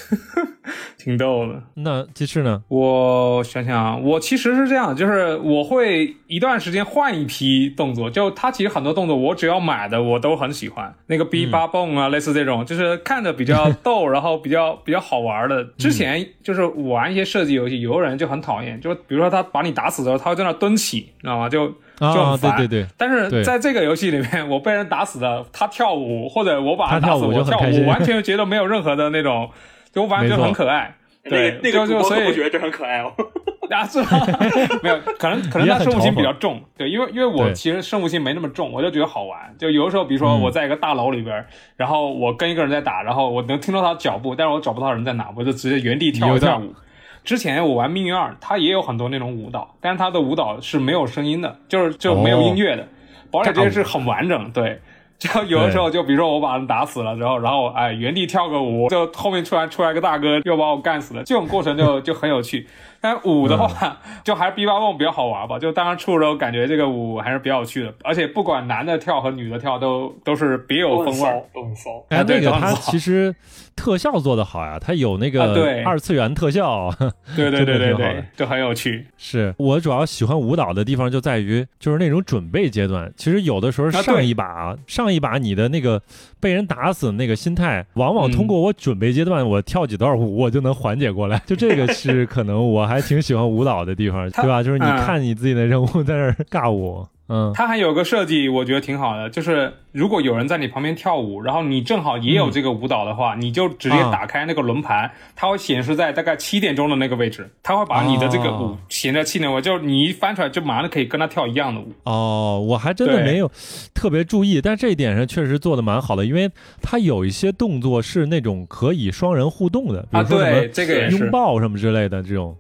挺逗的。那鸡翅呢？我想想，我其实是这样，就是我会一段时间换一批动作，就它其实很多动作我只要买的我都很喜欢，那个 B 八蹦啊，类似这种，就是看着比较 逗，然后比较比较好玩的。之前就是玩一些射击游戏，有的人就很讨厌，就比如说他把你打死之后，他会在那蹲起，你知道吗？就就啊，很烦。对对对，但是在这个游戏里面，我被人打死了，他跳舞，或者我把他打死，跳舞我跳舞，完全觉得没有任何的那种，就我反正就没错很可爱。那对个，那个就就所以我觉得这很可爱哦。啊，是吗？没有，可能可能他胜负心比较重，对，因为因为我其实胜负心没那么重，我就觉得好玩。就有的时候，比如说嗯我在一个大楼里边，然后我跟一个人在打，然后我能听到他脚步，但是我找不到人在哪，我就直接原地跳一跳舞。之前我玩《命运二》，它也有很多那种舞蹈，但是它的舞蹈是没有声音的，就是就没有音乐的。堡垒这些是很完整，对。就有的时候，就比如说我把人打死了之后，然后哎原地跳个舞，就后面突然出来个大哥又把我干死了，这种过程就就很有趣。但舞的话，就还是 B 八梦比较好玩吧。就当时出的时候，感觉这个舞还是比较有趣的，而且不管男的跳和女的跳都都是别有风味儿。都很骚。哎，啊对那个它其实特效做的好呀，它有那个二次元特效。对对对对对，就 很有趣。是我主要喜欢舞蹈的地方就在于，就是那种准备阶段。其实有的时候上一把、啊上一把你的那个被人打死的那个心态，往往嗯通过我准备阶段，我跳几段舞，我就能缓解过来。就这个是可能我还挺喜欢舞蹈的地方，对吧？就是你嗯看你自己的人物在那儿尬舞，嗯，它还有个设计，我觉得挺好的，就是如果有人在你旁边跳舞，然后你正好也有这个舞蹈的话，你就直接打开那个轮盘，它会显示在大概七点钟的那个位置，它会把你的这个舞哦显在七点位，就是你一翻出来就马上可以跟他跳一样的舞。哦，我还真的没有特别注意，但这一点上确实做的蛮好的，因为它有一些动作是那种可以双人互动的，比啊，如说什么对，这个拥。抱什么之类的这种。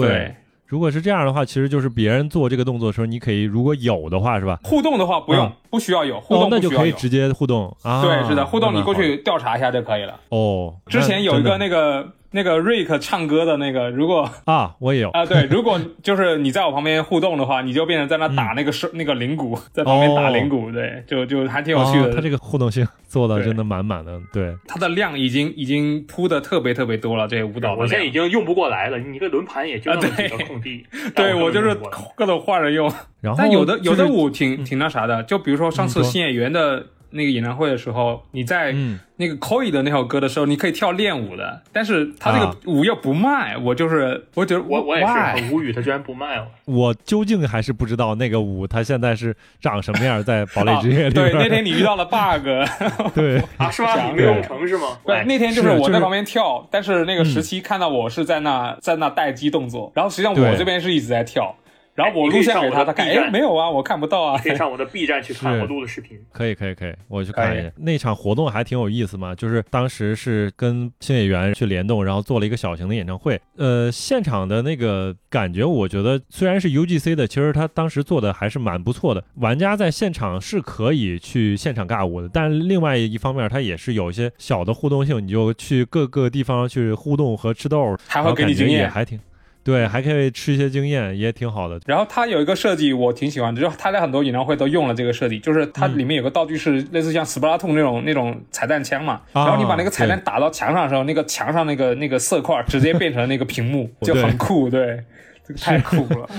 对，如果是这样的话，其实就是别人做这个动作的时候，你可以如果有的话，是吧？互动的话不用，嗯不需要有互哦动。那就可以直接互动啊。对，是的，互动你过去调查一下就可以了。哦。之前有一个那那个那个瑞克唱歌的那个，如果啊，我也有。啊，对，如果就是你在我旁边互动的话，你就变成在那打那个是、那个铃鼓，在旁边打铃鼓，对，就就还挺有趣的。哦它这个互动性做的真的满满的，对。它的量已经已经铺的特别特别多了，这些舞蹈我现在已。经用不过来了，你一个轮盘也就那么几个空地。但对我就是各种换着用，然后但有的有的舞挺挺那啥的，就比如说上次新演员的那个演唱会的时候，你在嗯，那个 Koi 的那首歌的时候，你可以跳练舞的，但是他这啊个舞又不卖，我就是我觉得我我也是很无语，他居然不卖了。我究竟还是不知道那个舞他现在是长什么样，在堡垒之夜里。啊对，那天你遇到了 bug，对啊，是吗？想你没用成是吗？不，哎那天就是我在旁边跳，但是那个嗯时期看到我是在那在那待机动作，然后实际上我这边是一直在跳，然后我录像给他，他看哎，没有啊，我看不到啊。可以上我的 B 站去 看我录的视频。可以可以可以，我去看一可下。那场活动还挺有意思嘛，就是当时是跟新演员去联动，然后做了一个小型的演唱会。呃，现场的那个感觉，我觉得虽然是 UGC 的，其实他当时做的还是蛮不错的。玩家在现场是可以去现场尬舞的，但另外一方面，它也是有一些小的互动性，你就去各个地方去互动和吃豆，还会给你经验。也还挺。对，还可以吃一些经验，也挺好的。然后它有一个设计我挺喜欢的，就是它在很多演唱会都用了这个设计，就是它嗯里面有个道具是类似像斯巴达通那种那种彩弹枪嘛，啊然后你把那个彩弹打到墙上的时候，那个墙上那个那个色块直接变成那个屏幕，就很酷，对，这个太酷了。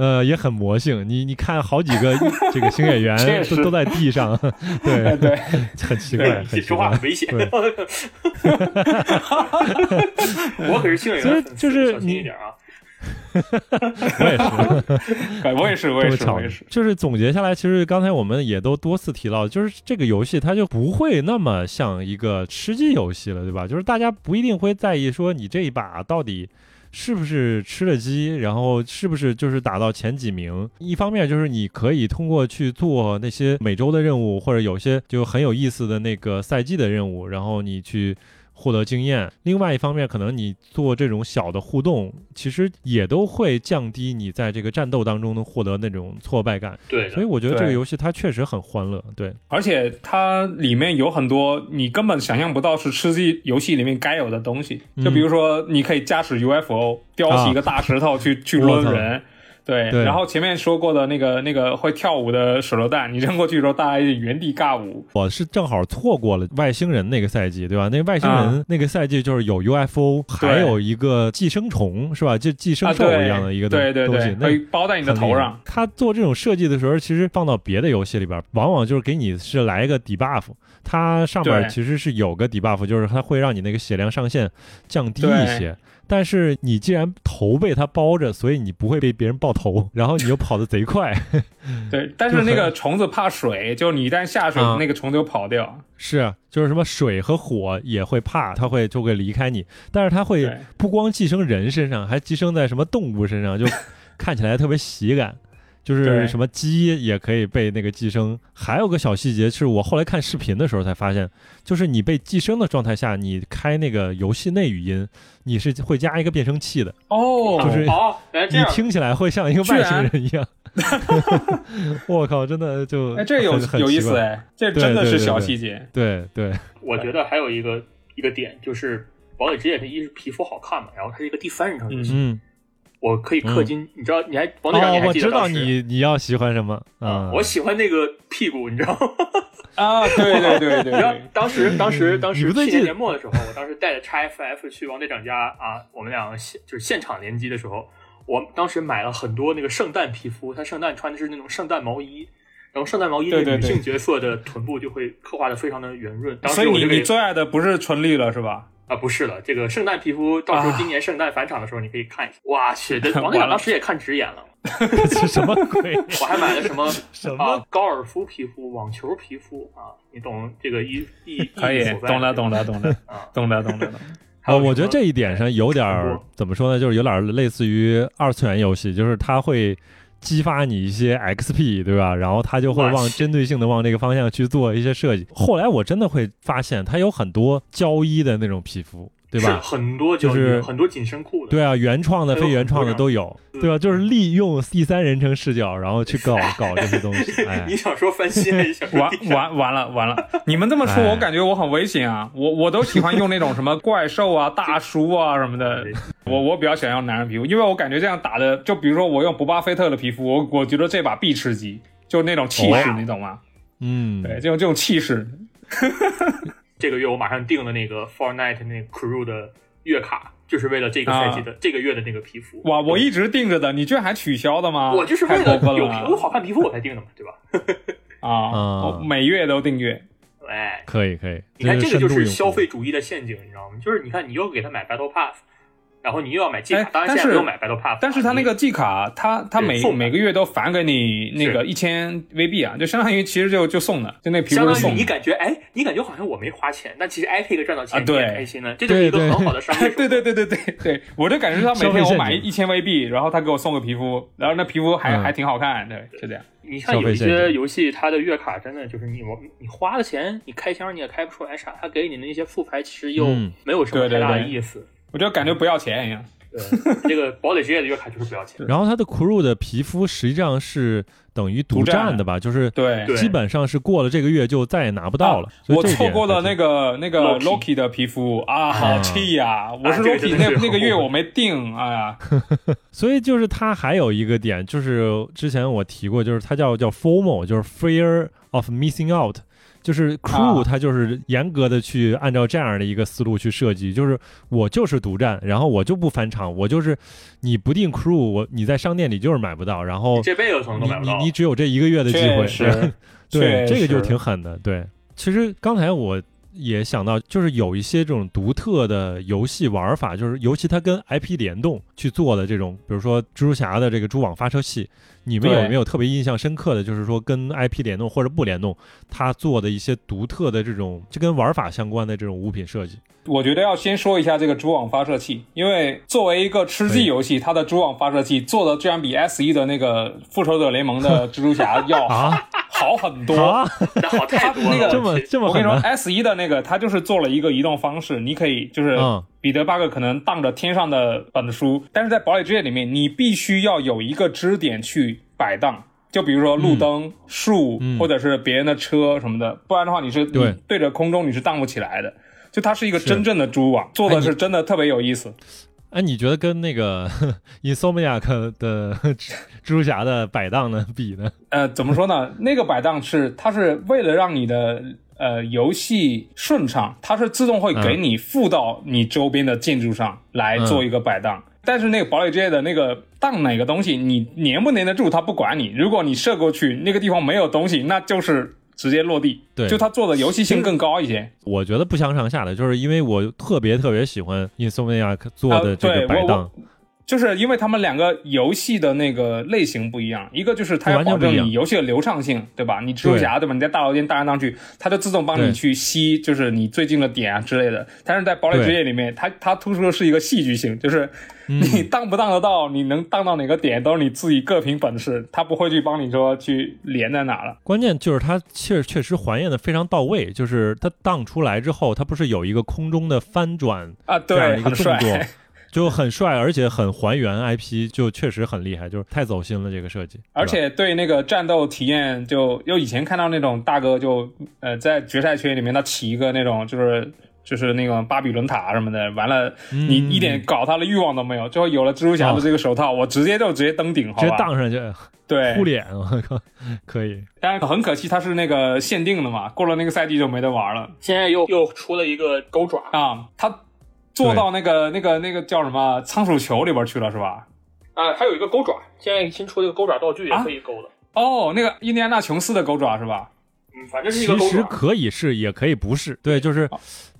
呃，也很魔性。你你看，好几个 这个星演员都都在地上，对，对，很奇怪，很说话很。危险。对 我可是星演所以员粉丝，就是你点啊。我也是，我也是，我也是，我也是。就是总结下来，其实刚才我们也都多次提到，就是这个游戏它就不会那么像一个吃鸡游戏了，对吧？就是大家不一定会在意说你这一把到底。是不是吃了鸡，然后是不是就是打到前几名？一方面就是你可以通过去做那些每周的任务，或者有些就很有意思的那个赛季的任务，然后你去获得经验。另外一方面，可能你做这种小的互动，其实也都会降低你在这个战斗当中能获得那种挫败感。对，所以我觉得这个游戏它确实很欢乐。对，而且它里面有很多你根本想象不到是吃鸡游戏里面该有的东西，嗯就比如说你可以驾驶 UFO 叼起一个大石头去、去抡人，对，对然后前面说过的那个那个会跳舞的手榴弹，你扔过去的时候，大家原地尬舞。我是正好错过了外星人那个赛季，对吧？那个外星人那个赛季就是有 UFO，还有一个寄生虫，是吧？就寄生啊，兽一样的一个东对对对东西，，那会包在你的头上。他做这种设计的时候，其实放到别的游戏里边，往往就是给你是来一个 debuff，它上面其实是有个 debuff，就是它会让你那个血量上限降低一些。但是你既然头被它包着，所以你不会被别人爆头，然后你又跑得贼快。对，但是那个虫子怕水，就你一旦下水，啊那个虫子就跑掉。是啊，就是什么水和火也会怕，它会就会离开你。但是它会不光寄生人身上，还寄生在什么动物身上，就看起来特别喜感。就是什么鸡也可以被那个寄生。还有个小细节是我后来看视频的时候才发现，就是你被寄生的状态下，你开那个游戏内语音，你是会加一个变声器的，哦，就是。听起来会像一个外星人一样。我靠，真的就哎，这有有意思哎，这真的是小细节。对对，我觉得还有一个一个点就是《堡垒之夜》它一是皮肤好看嘛，然后它是一个第三人称游戏，嗯，我可以氪金。你知道，你还王队长，你哦，还我知道记得当时你你要喜欢什么啊啊？？我喜欢那个屁股，你知道吗？啊，对对对对你知道，当时当时当时去年年末的时候，我当时带着 XFF 去王队长家啊，我们两个现就是现场联机的时候，我当时买了很多那个圣诞皮肤，他圣诞穿的是那种圣诞毛衣。然后圣诞毛衣那对对对个女性角色的臀部就会刻画的非常的圆润，当时所以我就给你你最爱的不是春丽了是吧？啊，不是了，这个圣诞皮肤到时候啊今年圣诞返场的时候你可以看一下。哇去，这 王队长当时也看直眼了。这什么鬼？我还买了什么 什么啊高尔夫皮肤、网球皮肤啊，你懂这个意意意可以懂了懂了懂了啊。懂了懂了懂了。呃，还有什么我觉得这一点上有点儿怎么说呢，就是有点类似于二次元游戏，就是它会激发你一些 XP，对吧？然后他就会往针对性的往这个方向去做一些设计。后来我真的会发现，它有很多胶衣的那种皮肤，对是吧？很多就是很多紧身裤的。对啊，原创的、非原创的都有，嗯对吧？就是利用第三人称视角，然后去搞 搞这些东西。哎你，想说翻新完完完了完了！你们这么说，哎我感觉我很危险啊！我我都喜欢用那种什么怪兽啊、大叔啊什么的。我我比较想要男人皮肤，因为我感觉这样打的，就比如说我用博巴菲特的皮肤，我我觉得这把必吃鸡，就那种气势，哦你懂吗？嗯，对，这种这种气势。这个月我马上订了那个 Fortnite 那个 Crew 的月卡，就是为了这个赛季的、这个月的那个皮肤。哇，我一直订着的，你居然还取消的吗？我就是为了有过分了有好看皮肤我才订的嘛，对吧？啊！啊我每月都订阅。哎，可以可以。你看这个就是消费主义的陷阱，你知道吗？就是你看你又给他买 Battle Pass，然后你又要买季卡，哎当然现在不用买 Battle Pass，但是他那个季卡，他他每每个月都返给你那个一千 VB 啊，就相当于其实就就送的，就那皮肤相当于。你感觉哎，你感觉好像我没花钱，但其实 iPad 赚到钱你啊对。也开心了，这就是一个很好的商业手 对。对对对对对，我就感觉他每天我买一千 VB，然后他给我送个皮肤，然后那皮肤还、嗯。还挺好看，对，就这样。你像有一些游戏，它的月卡真的就是你我你花了钱，你开箱你也开不出来啥，它给你的那些副牌其实又嗯。没有什么太大的对对对。意思。我就感觉不要钱一样。对，这个堡垒之夜的月卡就是不要钱。然后它的 crew 的皮肤实际上是等于独独占占的吧，就是对，基本上是过了这个月就再也拿不到了。所以我错过了那个那个 Loki 的皮肤啊，好气呀！我是这个 Loki 那那个月我没定，哎呀，所以就是它还有一个点，就是之前我提过，就是它叫叫 FOMO，就是 Fear of Missing Out，就是 Crew 啊它就是严格的去按照这样的一个思路去设计，就是我就是独占，然后我就不返场，我就是你不定 Crew，我你在商店里就是买不到，然后这辈子可能都你买不到。你你只有这一个月的机会，确实，对，这个就挺狠的。对，其实刚才我也想到，就是有一些这种独特的游戏玩法，就是尤其它跟 IP 联动去做的这种，比如说蜘蛛侠的这个蛛网发射器，你们有没有特别印象深刻的？就是说跟 IP 联动或者不联动，他做的一些独特的这种，就跟玩法相关的这种物品设计。我觉得要先说一下这个蛛网发射器，因为作为一个吃鸡游戏，它的蛛网发射器做的居然比 S 一的那个复仇者联盟的蜘蛛侠要 啊好很多。啊，那好太多了，那个我这么这么我跟你说？，S 一的那个它就是做了一个移动方式，你可以就是嗯彼得巴克可能荡着天上的本书，但是在堡垒之夜里面，你必须要有一个支点去摆荡。就比如说路灯、树、嗯或者是别人的车什么的，不然的话你是对你对着空中你是荡不起来的。就它是一个真正的蛛网，做的是真的特别有意思。哎，你觉得跟那个 Insomniac 的蜘蛛侠的摆荡呢比呢？呃，怎么说呢？那个摆荡是它是为了让你的呃游戏顺畅，它是自动会给你附到你周边的建筑上来做一个摆档。但是那个堡垒之夜的那个荡哪个东西，你粘不粘得住，它不管你。如果你射过去，那个地方没有东西，那就是直接落地。对，就它做的游戏性更高一些。我觉得不相上下的，就是因为我特别特别喜欢 Insomniac 做的这个摆档。就是因为他们两个游戏的那个类型不一样，一个就是它要保证你游戏的流畅性，对吧？你蜘蛛侠对吧？你在大楼间荡来荡去，它就自动帮你去吸，就是你最近的点啊之类的。但是在堡垒之夜里面，它它突出的是一个戏剧性，就是你荡不荡得到，你能荡到哪个点，都是你自己各凭本事，它不会去帮你说去连在哪了。关键就是它确确实还原的非常到位，就是它荡出来之后，它不是有一个空中的翻转啊，对，一个动作。就很帅，而且很还原 IP，就确实很厉害，就是太走心了这个设计。而且对那个战斗体验，就又以前看到那种大哥就呃在决赛圈里面他起一个那种就是就是那种巴比伦塔什么的，完了你一点搞他的欲望都没有，最后有了蜘蛛侠的这个手套，我直接就直接登顶，直接荡上去，对，护脸，我靠，可以。但是很可惜，它是那个限定的嘛，过了那个赛季就没得玩了。现在又又出了一个钩爪啊，它。做到那个那个那个叫什么仓鼠球里边去了是吧？啊，还有一个钩爪，现在新出了一个钩爪道具也可以钩的。哦，那个印第安纳琼斯的钩爪是吧？嗯，反正是一个钩爪。其实可以是，也可以不是。对，就是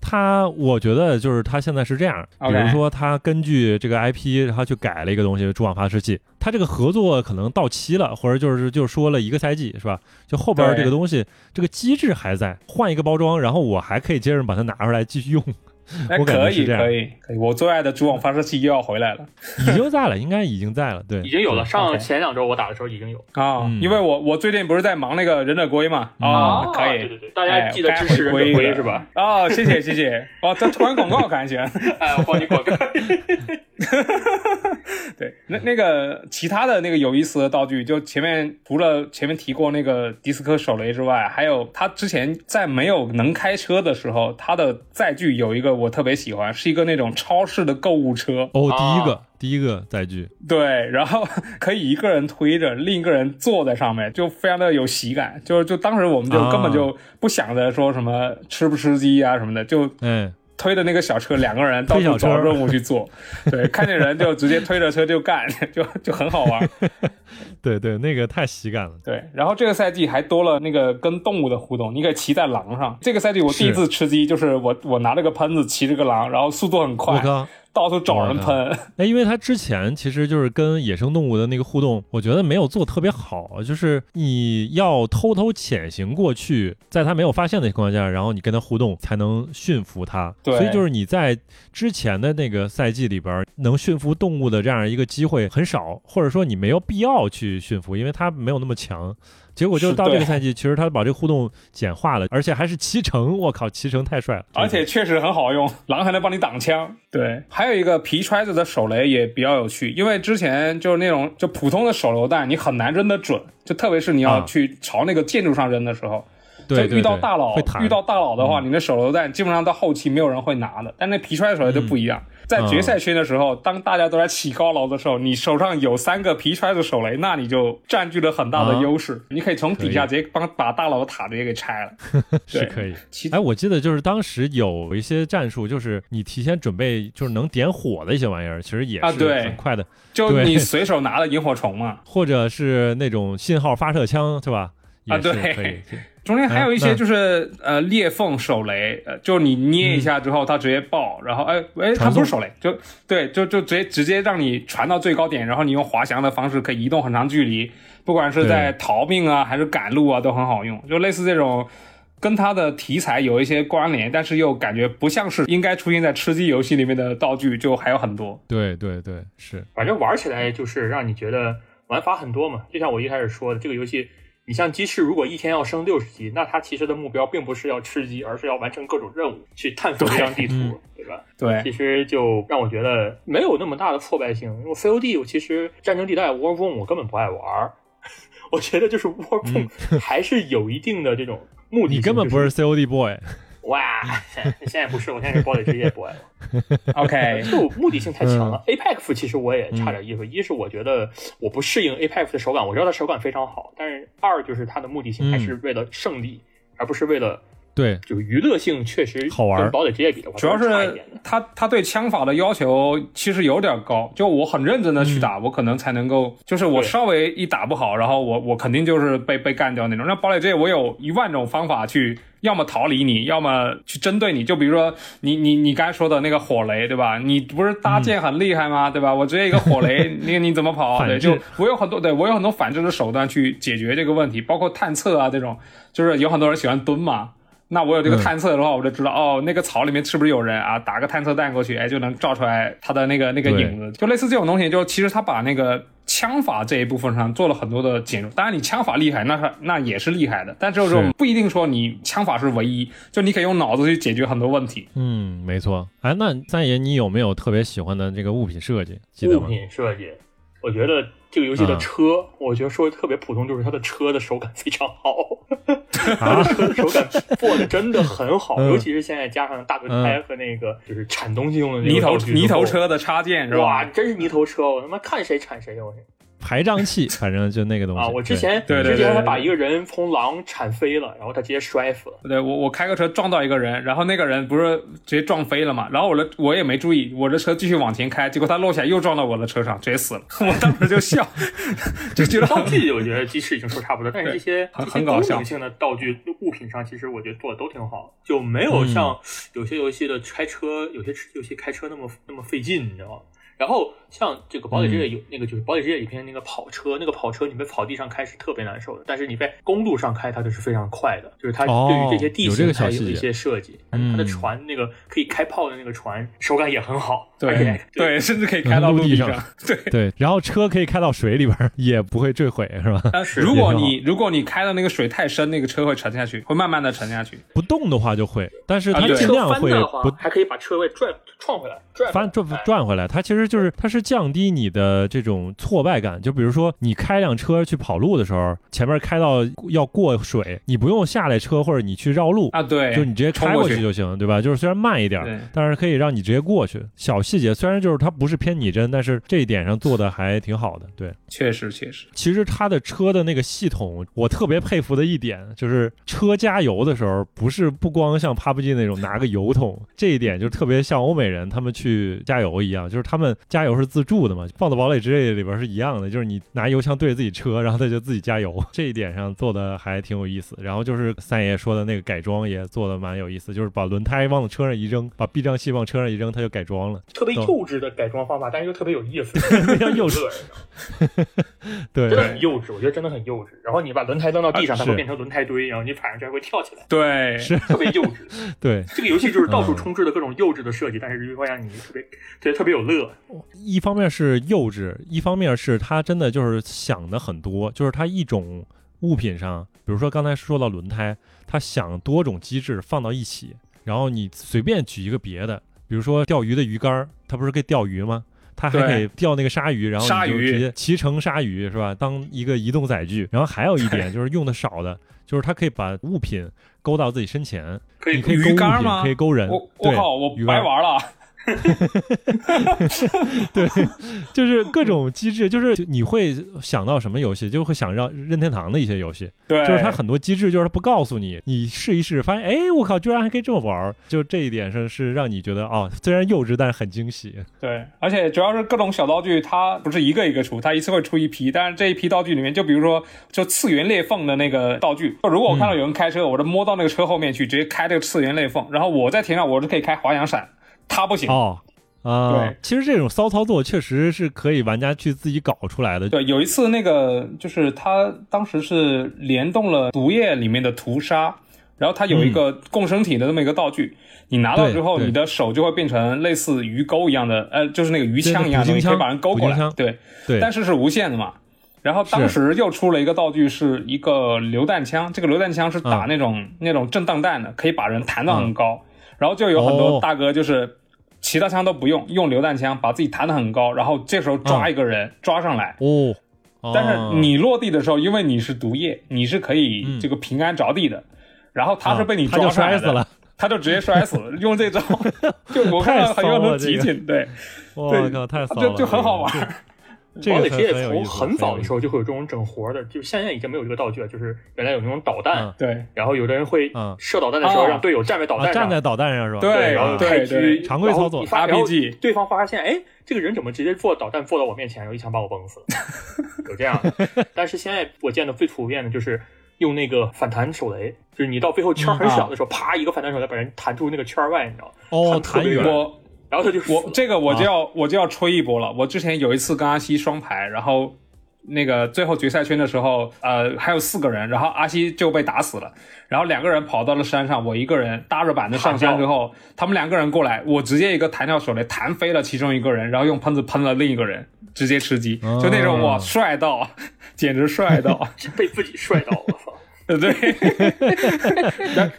他，我觉得就是他现在是这样。比如说，他根据这个 IP，他去改了一个东西——蛛网发射器。他这个合作可能到期了，或者就是就说了一个赛季是吧？就后边这个东西，这个机制还在，换一个包装，然后我还可以接着把它拿出来继续用。哎，可以，可以，可以！我最爱的主网发射器又要回来了，已经在了，应该已经在了，对，已经有了。上前两周我打的时候已经有。啊，因为我我最近不是在忙那个忍者龟嘛，啊，可以，对对对，大家记得支持忍者龟是吧？哦，谢谢谢谢，哦，这突然广告感觉，哎，我帮你广告。对，那那个其他的那个有意思的道具，就前面除了前面提过那个迪斯科手雷之外，还有他之前在没有能开车的时候，他的载具有一个我特别喜欢，是一个那种超市的购物车。哦，第一个第一个载具，对，然后可以一个人推着，另一个人坐在上面，就非常的有喜感。就就当时我们就根本就不想着说什么吃不吃鸡啊什么的，就嗯。推的那个小车，两个人到处找任务去做，对，看见人就直接推着车就干，就就很好玩。对对，那个太喜感了。对，然后这个赛季还多了那个跟动物的互动，你可以骑在狼上。这个赛季我第一次吃鸡，就是我我拿了个喷子骑着个狼，然后速度很快。到处找人喷，哎，因为他之前其实就是跟野生动物的那个互动，我觉得没有做特别好，就是你要偷偷潜行过去，在他没有发现的情况下，然后你跟他互动才能驯服他。对，所以就是你在之前的那个赛季里边，能驯服动物的这样一个机会很少，或者说你没有必要去驯服，因为它没有那么强。结果就是到这个赛季，其实他把这个互动简化了，而且还是骑乘，我靠，骑乘太帅了，而且确实很好用，狼还能帮你挡枪。对，还有一个皮揣子的手雷也比较有趣，因为之前就是那种就普通的手榴弹，你很难扔得准，就特别是你要去朝那个建筑上扔的时候，对，遇到大佬，遇到大佬的话，你那手榴弹基本上到后期没有人会拿的，但那皮揣手雷就不一样。在决赛圈的时候，当大家都在起高楼的时候，你手上有三个皮揣子手雷，那你就占据了很大的优势。你可以从底下直接帮把大楼的塔直接给拆了，是可以。哎，我记得就是当时有一些战术，就是你提前准备，就是能点火的一些玩意儿，其实也是很快的。就你随手拿了萤火虫嘛，或者是那种信号发射枪，是吧？啊，对。中间还有一些就是呃裂缝手雷，呃，就你捏一下之后它直接爆，然后哎哎它不是手雷，就对，就就直接直接让你传到最高点，然后你用滑翔的方式可以移动很长距离，不管是在逃命啊还是赶路啊都很好用，就类似这种跟它的题材有一些关联，但是又感觉不像是应该出现在吃鸡游戏里面的道具，就还有很多。对对对，是，反正玩起来就是让你觉得玩法很多嘛，就像我一开始说的，这个游戏。你像鸡翅，如果一天要升六十级，那它其实的目标并不是要吃鸡，而是要完成各种任务，去探索这张地图，对吧？对，其实就让我觉得没有那么大的挫败性。因为 COD，我其实战争地带 War Room 我根本不爱玩，我觉得就是 War Room 还是有一定的这种目的。你根本不是 COD boy。哇，现在不是，我现在是堡垒之夜 boy 了。OK，就目的性太强了。嗯 Apex 其实我也差点意思，一是我觉得我不适应 Apex 的手感，我知道它手感非常好，但是二就是它的目的性还是为了胜利，而不是为了对，就娱乐性，确实好玩跟堡垒之夜比的话，主要是。他他对枪法的要求其实有点高，就我很认真的去打，我可能才能够，就是我稍微一打不好，然后我我肯定就是被被干掉那种。那堡垒之夜我有一万种方法去，要么逃离你，要么去针对你。就比如说你你你刚才说的那个火雷，对吧？你不是搭建很厉害吗？对吧？我直接一个火雷，那个你怎么跑？对，就我有很多对我有很多反制的手段去解决这个问题，包括探测啊这种，就是有很多人喜欢蹲嘛。那我有这个嗯探测的话，我就知道哦，那个草里面是不是有人啊？打个探测弹过去，哎，就能照出来他的那个那个影子。就类似这种东西，就其实他把那个枪法这一部分上做了很多的减弱。当然，你枪法厉害，那是那也是厉害的，但这种不一定说你枪法是唯一，就你可以用脑子去解决很多问题。嗯，没错。哎，那三爷，你有没有特别喜欢的这个物品设计？记得物？品设计，我觉得这个游戏的嗯。车，我觉得说的特别普通，就是它的车的手感非常好，它的，车的手感做的真的很好，嗯。尤其是现在加上大轮胎和那个就是铲东西用的那个泥头泥头，车的插件是哇，真是泥头车，我他妈看谁铲谁，我排障器，反正就那个东西啊！我之前对对对之前还把一个人从狼铲飞了，然后他直接摔死了。对我我开个车撞到一个人，然后那个人不是直接撞飞了嘛？然后我的我也没注意，我的车继续往前开，结果他落下来又撞到我的车上，直接死了。我当时就笑，就觉得道很具我觉得鸡翅已经说差不多，但是这些很这些功很搞笑能性的道具物品上，其实我觉得做的都挺好，就没有像有些游戏的开车，有些游戏开车那么那么费劲，你知道吗？然后像这个堡垒之夜有、那个就是堡垒之夜里边那个跑车，那个跑车你在草地上开是特别难受的，但是你在公路上开它就是非常快的，就是它哦对于这些地形它有一小细节些设计，嗯它的船那个可以开炮的那个船手感也很好，对而且对，甚至可以开到陆地上。对，对，然后车可以开到水里边，也不会坠毁，是吧？但是如果你如果你开的那个水太深，那个车会沉下去，会慢慢的沉下去。不动的话就会，但是它尽量会翻的话不还可以把车位转撞回来，转翻转哎转回来，它其实就是它是降低你的这种挫败感。就比如说你开辆车去跑路的时候，前面开到要过水，你不用下来车或者你去绕路。啊，对，就你直接开过去就行，对吧？就是虽然慢一点，但是可以让你直接过去。小细节虽然就是它不是偏拟真，但是这一点上做的还挺好的。对，确实确实，其实它的车的那个系统，我特别佩服的一点就是车加油的时候，不是不光像 PUBG 那种拿个油桶，这一点就特别像欧美人他们去加油一样，就是他们加油是自助的嘛，放到堡垒之夜里边是一样的，就是你拿油枪对着自己车，然后它就自己加油，这一点上做的还挺有意思。然后就是三爷说的那个改装也做的蛮有意思，就是把轮胎往车上一扔，把避障器往车上一扔，它就改装了。特别幼稚的改装方法，但是又特别有意思，非 常幼稚乐对真的很幼稚，我觉得真的很幼稚。然后你把轮胎扔到地上，啊它会变成轮胎堆，然后你踩上去还会跳起来，对，是特别幼稚。对，这个游戏就是到处嗯充斥的各种幼稚的设计，但是又会让你特别觉得特别有乐。一方面是幼稚，一方面是他真的就是想的很多，就是他一种物品上，比如说刚才说到轮胎，他想多种机制放到一起，然后你随便举一个别的，比如说钓鱼的鱼竿儿，它不是可以钓鱼吗？它还可以钓那个鲨鱼，然后你就直接骑乘鲨鱼是吧？当一个移动载具。然后还有一点就是用的少的，就是它可以把物品勾到自己身前，可以你可以勾物品，鱼竿吗可以勾人。我靠，我白玩了。对，就是各种机制，就是你会想到什么游戏，就会想让任天堂的一些游戏，对，就是它很多机制就是它不告诉你，你试一试，发现哎，我靠，居然还可以这么玩儿，就这一点上是让你觉得哦，虽然幼稚，但是很惊喜。对，而且主要是各种小道具，它不是一个一个出，它一次会出一批。但是这一批道具里面，就比如说，就次元裂缝的那个道具，就如果我看到有人开车，我就摸到那个车后面去，直接开这个次元裂缝，然后我在天上，我是可以开滑翔伞，他不行。哦。啊，对其实这种骚操作确实是可以玩家去自己搞出来的。对，有一次那个就是他当时是联动了毒液里面的屠杀，然后他有一个共生体的这么一个道具，你拿到之后，你的手就会变成类似鱼钩一样的，呃，就是那个鱼枪一样的，你可以把人勾过来。对，对，但是是无限的嘛。然后当时又出了一个道具，是一个榴弹枪。这个榴弹枪是打嗯那种、那种震荡弹的，可以把人弹到很高。然后就有很多哦大哥就是其他枪都不用，用榴弹枪把自己弹得很高，然后这时候抓一个人、抓上来。哦，哦但是你落地的时候，因为你是毒液，你是可以嗯这个平安着地的。然后他是被你抓上来的，摔死了。他就直接摔死了，用这招，就我看到很多人集锦，对，我靠，太骚了，就就很好玩。堡垒之夜从很早的时候就会有这种整活的，就现在已经没有这个道具了。就是原来有那种导弹，对，然后有的人会射导弹的时候让队友站在导弹上，站在导弹上是吧？对，然后开狙，常规操作。然后对方发现，哎，这个人怎么直接坐导弹坐到我面前，然后一枪把我崩死了？有这样的。但是现在我见的最普遍的就是用那个反弹手雷，就是你到背后圈很小的时候，啪一个反弹手雷把人弹出那个圈外，你知道吗？哦，弹远。然后他就我这个我就要我就要吹一波了。我之前有一次跟阿西双排，然后那个最后决赛圈的时候，呃，还有四个人，然后阿西就被打死了。然后两个人跑到了山上，我一个人搭着板子上山之后，他们两个人过来，我直接一个弹跳手雷弹飞了其中一个人，然后用喷子喷了另一个人，直接吃鸡，就那种哇帅到，简直帅到，被自己帅到，我操！对，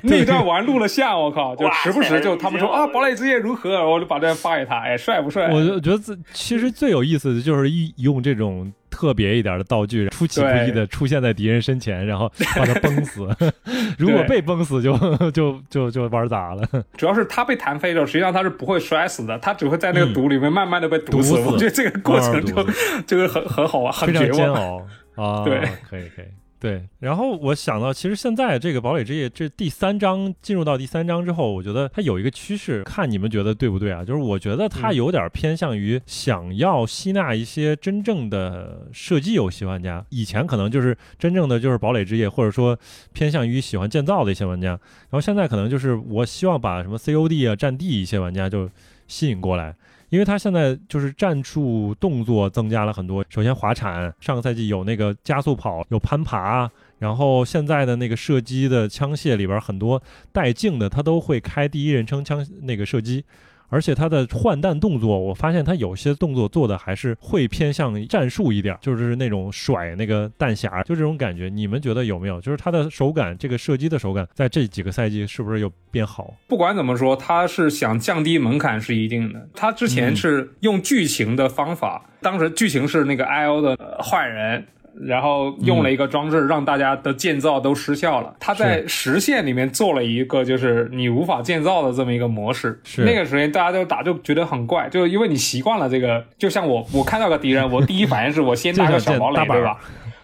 那段玩录了像，我靠，就时不时就他们说啊，堡垒之夜如何，我就把这发给他，哎，帅不帅？我就觉得这其实最有意思的就是一用这种特别一点的道具，出其不意的出现在敌人身前，然后把他崩死。如果被崩死，就就就就玩砸了。主要是他被弹飞了，实际上他是不会摔死的，他只会在那个毒里面慢慢的被毒死。我觉得这个过程就就是很很好玩，很煎熬啊。对，可以可以。对，然后我想到，其实现在这个堡垒之夜这第三章进入到第三章之后，我觉得它有一个趋势，看你们觉得对不对啊？就是我觉得它有点偏向于想要吸纳一些真正的射击游戏玩家，以前可能就是真正的就是堡垒之夜，或者说偏向于喜欢建造的一些玩家，然后现在可能就是我希望把什么 COD 啊、战地一些玩家就吸引过来。因为他现在就是战术动作增加了很多，首先滑铲，上个赛季有那个加速跑，有攀爬，然后现在的那个射击的枪械里边很多带镜的，他都会开第一人称枪那个射击。而且他的换弹动作，我发现他有些动作做的还是会偏向战术一点，就是那种甩那个弹匣，就这种感觉。你们觉得有没有？就是他的手感，这个射击的手感，在这几个赛季是不是有变好？不管怎么说，他是想降低门槛是一定的。他之前是用剧情的方法，当时剧情是那个 I O 的坏人。然后用了一个装置，让大家的建造都失效了。他在实现里面做了一个，就是你无法建造的这么一个模式。是那个时间大家都打就觉得很怪，就因为你习惯了这个。就像我，我看到个敌人，我第一反应是我先搭个小堡垒，对吧？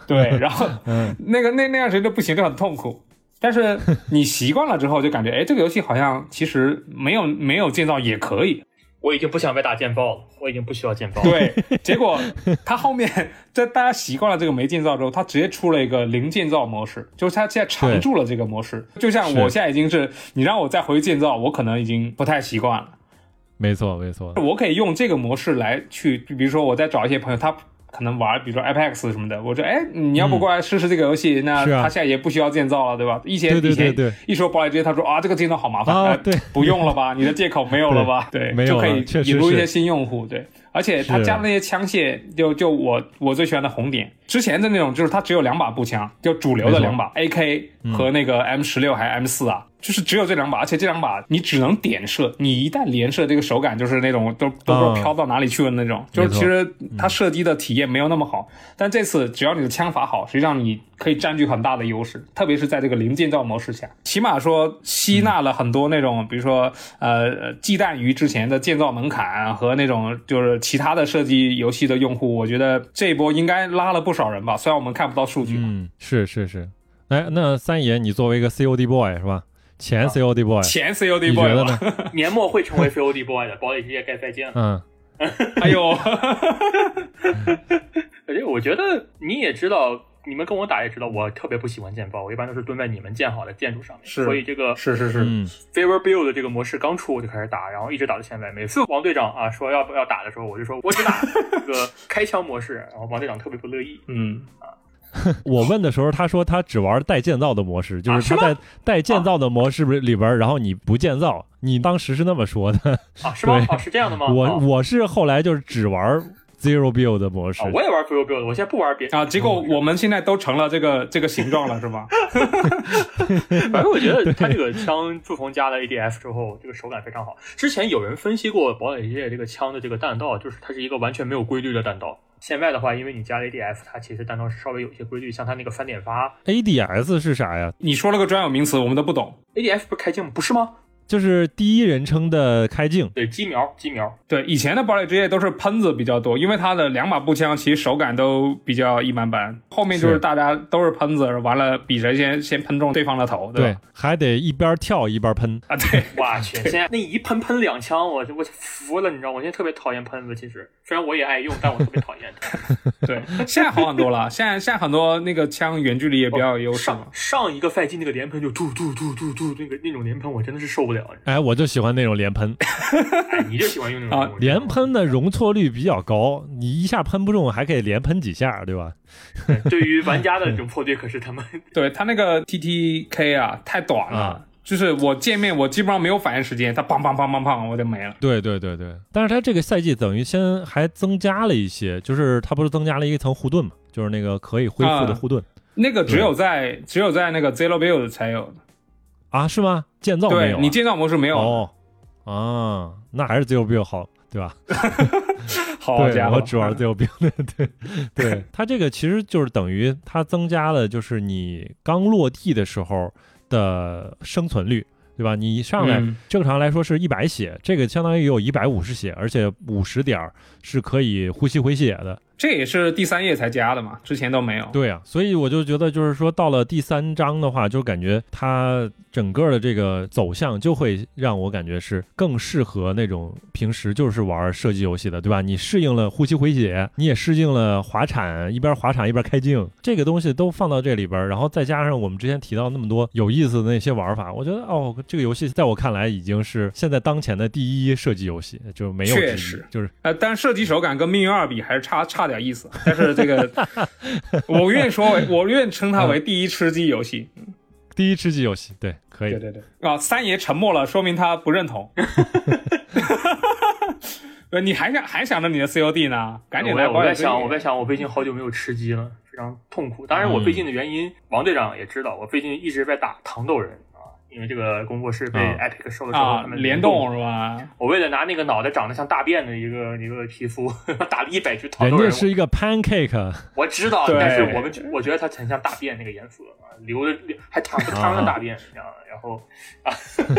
对，然后 那个那那样时间就不行，就很痛苦。但是你习惯了之后，就感觉哎，这个游戏好像其实没有没有建造也可以。我已经不想被打建爆了，我已经不需要建爆。对，结果他后面在大家习惯了这个没建造之后，他直接出了一个零建造模式，就是他现在常驻了这个模式。就像我现在已经是，你让我再回去建造，我可能已经不太习惯了。没错，没错，我可以用这个模式来去，比如说我再找一些朋友，他。可能玩，比如说 Apex 什么的，我说，哎，你要不过来试试这个游戏？那他现在也不需要建造了，对吧？以前以前一说堡垒之夜，他说啊，这个建造好麻烦，啊，对，不用了吧？你的借口没有了吧？对，就可以引入一些新用户，对。而且他加的那些枪械，就就我我最喜欢的红点，之前的那种就是他只有两把步枪，就主流的两把 AK 和那个 M 十六还是 M 四啊。就是只有这两把，而且这两把你只能点射，你一旦连射，这个手感就是那种都都不知道飘到哪里去了那种，就是其实它射击的体验没有那么好。但这次只要你的枪法好，实际上你可以占据很大的优势，特别是在这个零建造模式下，起码说吸纳了很多那种，比如说呃忌惮于之前的建造门槛和那种就是其他的射击游戏的用户，我觉得这一波应该拉了不少人吧。虽然我们看不到数据，嗯，是是是。哎，那三爷，你作为一个 COD boy 是吧？前 COD boy，前 COD boy，呢？年末会成为 COD boy 的，堡垒之夜该再见了。嗯，哎呦，而且我觉得你也知道，你们跟我打也知道，我特别不喜欢建包，我一般都是蹲在你们建好的建筑上面。是，所以这个是是是嗯，favor build 这个模式刚出我就开始打，然后一直打到现在。每次王队长啊说要不要打的时候，我就说我只打这个开枪模式，然后王队长特别不乐意。嗯啊。我问的时候，他说他只玩带建造的模式，就是他在带建造的模式里边，然后你不建造，你当时是那么说的啊？是吗？哦，是这样的吗？我我是后来就是只玩 zero build 的模式，我也玩 zero build，我现在不玩别啊。结果我们现在都成了这个这个形状了，是吗？反正我觉得 他这个枪自从加了 ADF 之后，这个手感非常好。之前有人分析过堡垒之夜这个枪的这个弹道，就是它是一个完全没有规律的弹道。现在的话，因为你加了 ADF，它其实弹道是稍微有一些规律，像它那个翻点发。ADS 是啥呀？你说了个专有名词，我们都不懂。ADF 不是开镜吗？不是吗？就是第一人称的开镜，对，机瞄机瞄，对，以前的堡垒之夜都是喷子比较多，因为它的两把步枪其实手感都比较一般般，后面就是是大家都是喷子，完了比谁先先喷中对方的头，对还得一边跳一边喷。啊，对，我去，现在那一喷喷两枪，我我服了，你知道，我现在特别讨厌喷子，其实虽然我也爱用，但我特别讨厌它。对，现在好很多了。现在现在很多那个枪远距离也比较有优势嘛上。上一个赛季那个连喷就突突突突突，那个那种连喷我真的是受不了。哎，我就喜欢那种连喷，哎，你就喜欢用那种啊连喷的容错率比较高，你一下喷不中，还可以连喷几下，对吧？对于玩家的这种破队，可是他们 对他那个 TTK 啊，太短了。啊就是我见面，我基本上没有反应时间，他砰砰砰砰砰，我就没了。对对对对，但是他这个赛季等于先还增加了一些，就是他不是增加了一层护盾嘛，就是那个可以恢复的护盾那个只有在只有在那个 Zero Build 才有的，啊是吗？建造没有啊、对你建造模式没有。哦啊，那还是 Zero Build 好，对吧？对，好家伙，我只玩 Zero Build，对 对，它这个其实就是等于它增加了，就是你刚落地的时候的生存率，对吧？你一上来、嗯正常来说是一百血，这个相当于有一百五十血，而且五十点儿是可以呼吸回血的。这也是第三页才加的嘛，之前都没有。对啊，所以我就觉得，就是说到了第三章的话，就感觉它整个的这个走向就会让我感觉是更适合那种平时就是玩射击游戏的，对吧？你适应了呼吸回血，你也适应了滑铲，一边滑铲一边开镜，这个东西都放到这里边儿，然后再加上我们之前提到那么多有意思的那些玩法，我觉得哦，这个游戏在我看来已经是现在当前的第一射击游戏，就没有之一确实就是呃，但是射击手感跟命运二比还是差差点意思。但是这个，我愿意说为，我愿意称它为第一吃鸡游戏。第一吃鸡游戏，对，可以对。对对。啊，三爷沉默了，说明他不认同。呃，你还想还想着你的 COD 呢？赶紧来我在想，我在想，我最近好久没有吃鸡了，非常痛苦。当然，我最近的原因，王队长也知道，我最近一直在打糖豆人啊，因为这个工作室被啊 Epic 收了之后，啊他，们联动动是吧？我为了拿那个脑袋长得像大便的一个一个皮肤，打了一百局糖人豆人。家是一一个 pancake，我知道，但是我们觉我觉得它很像大便那个颜色啊，流的还淌着汤的大便一样，然后啊，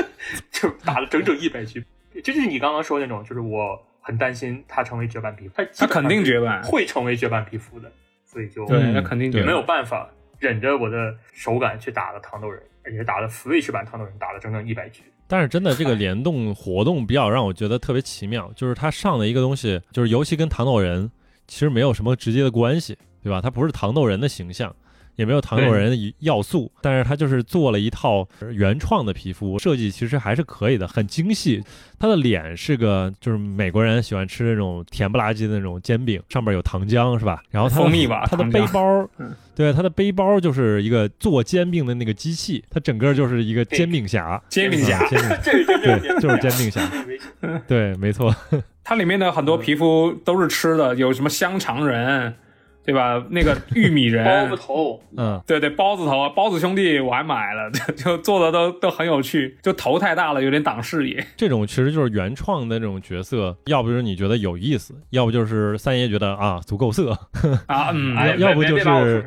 就打了整整一百局。这就是你刚刚说那种，就是我很担心它成为绝版皮肤，它基他肯定绝版。会成为绝版皮肤的，所以就对，嗯那肯定绝。没有办法忍着我的手感去打了糖豆人，而且打了 Switch 版糖豆人，打了整整一百局。但是真的这个联动活动比较让我觉得特别奇妙，就是它上的一个东西，就是游戏跟糖豆人其实没有什么直接的关系，对吧？它不是糖豆人的形象，也没有糖果人的要素，但是他就是做了一套原创的皮肤设计，其实还是可以的，很精细。他的脸是个就是美国人喜欢吃那种甜不拉几的那种煎饼，上面有糖浆是吧？然后他的蜂蜜吧他的背包嗯，对，他的背包就是一个做煎饼的那个机器，它整个就是一个煎饼侠。煎饼侠啊，煎饼侠 对，就是煎饼侠，对，没错，它里面的很多皮肤都是吃的，有什么香肠人，对吧？那个玉米人，包子头，嗯，对对，包子头啊，包子兄弟我还买了，就 就做的都都很有趣，就头太大了，有点挡视野。这种其实就是原创的这种角色，要不就是你觉得有意思，要不就是三爷觉得啊足够色，啊，嗯，哎，要不就是那种人。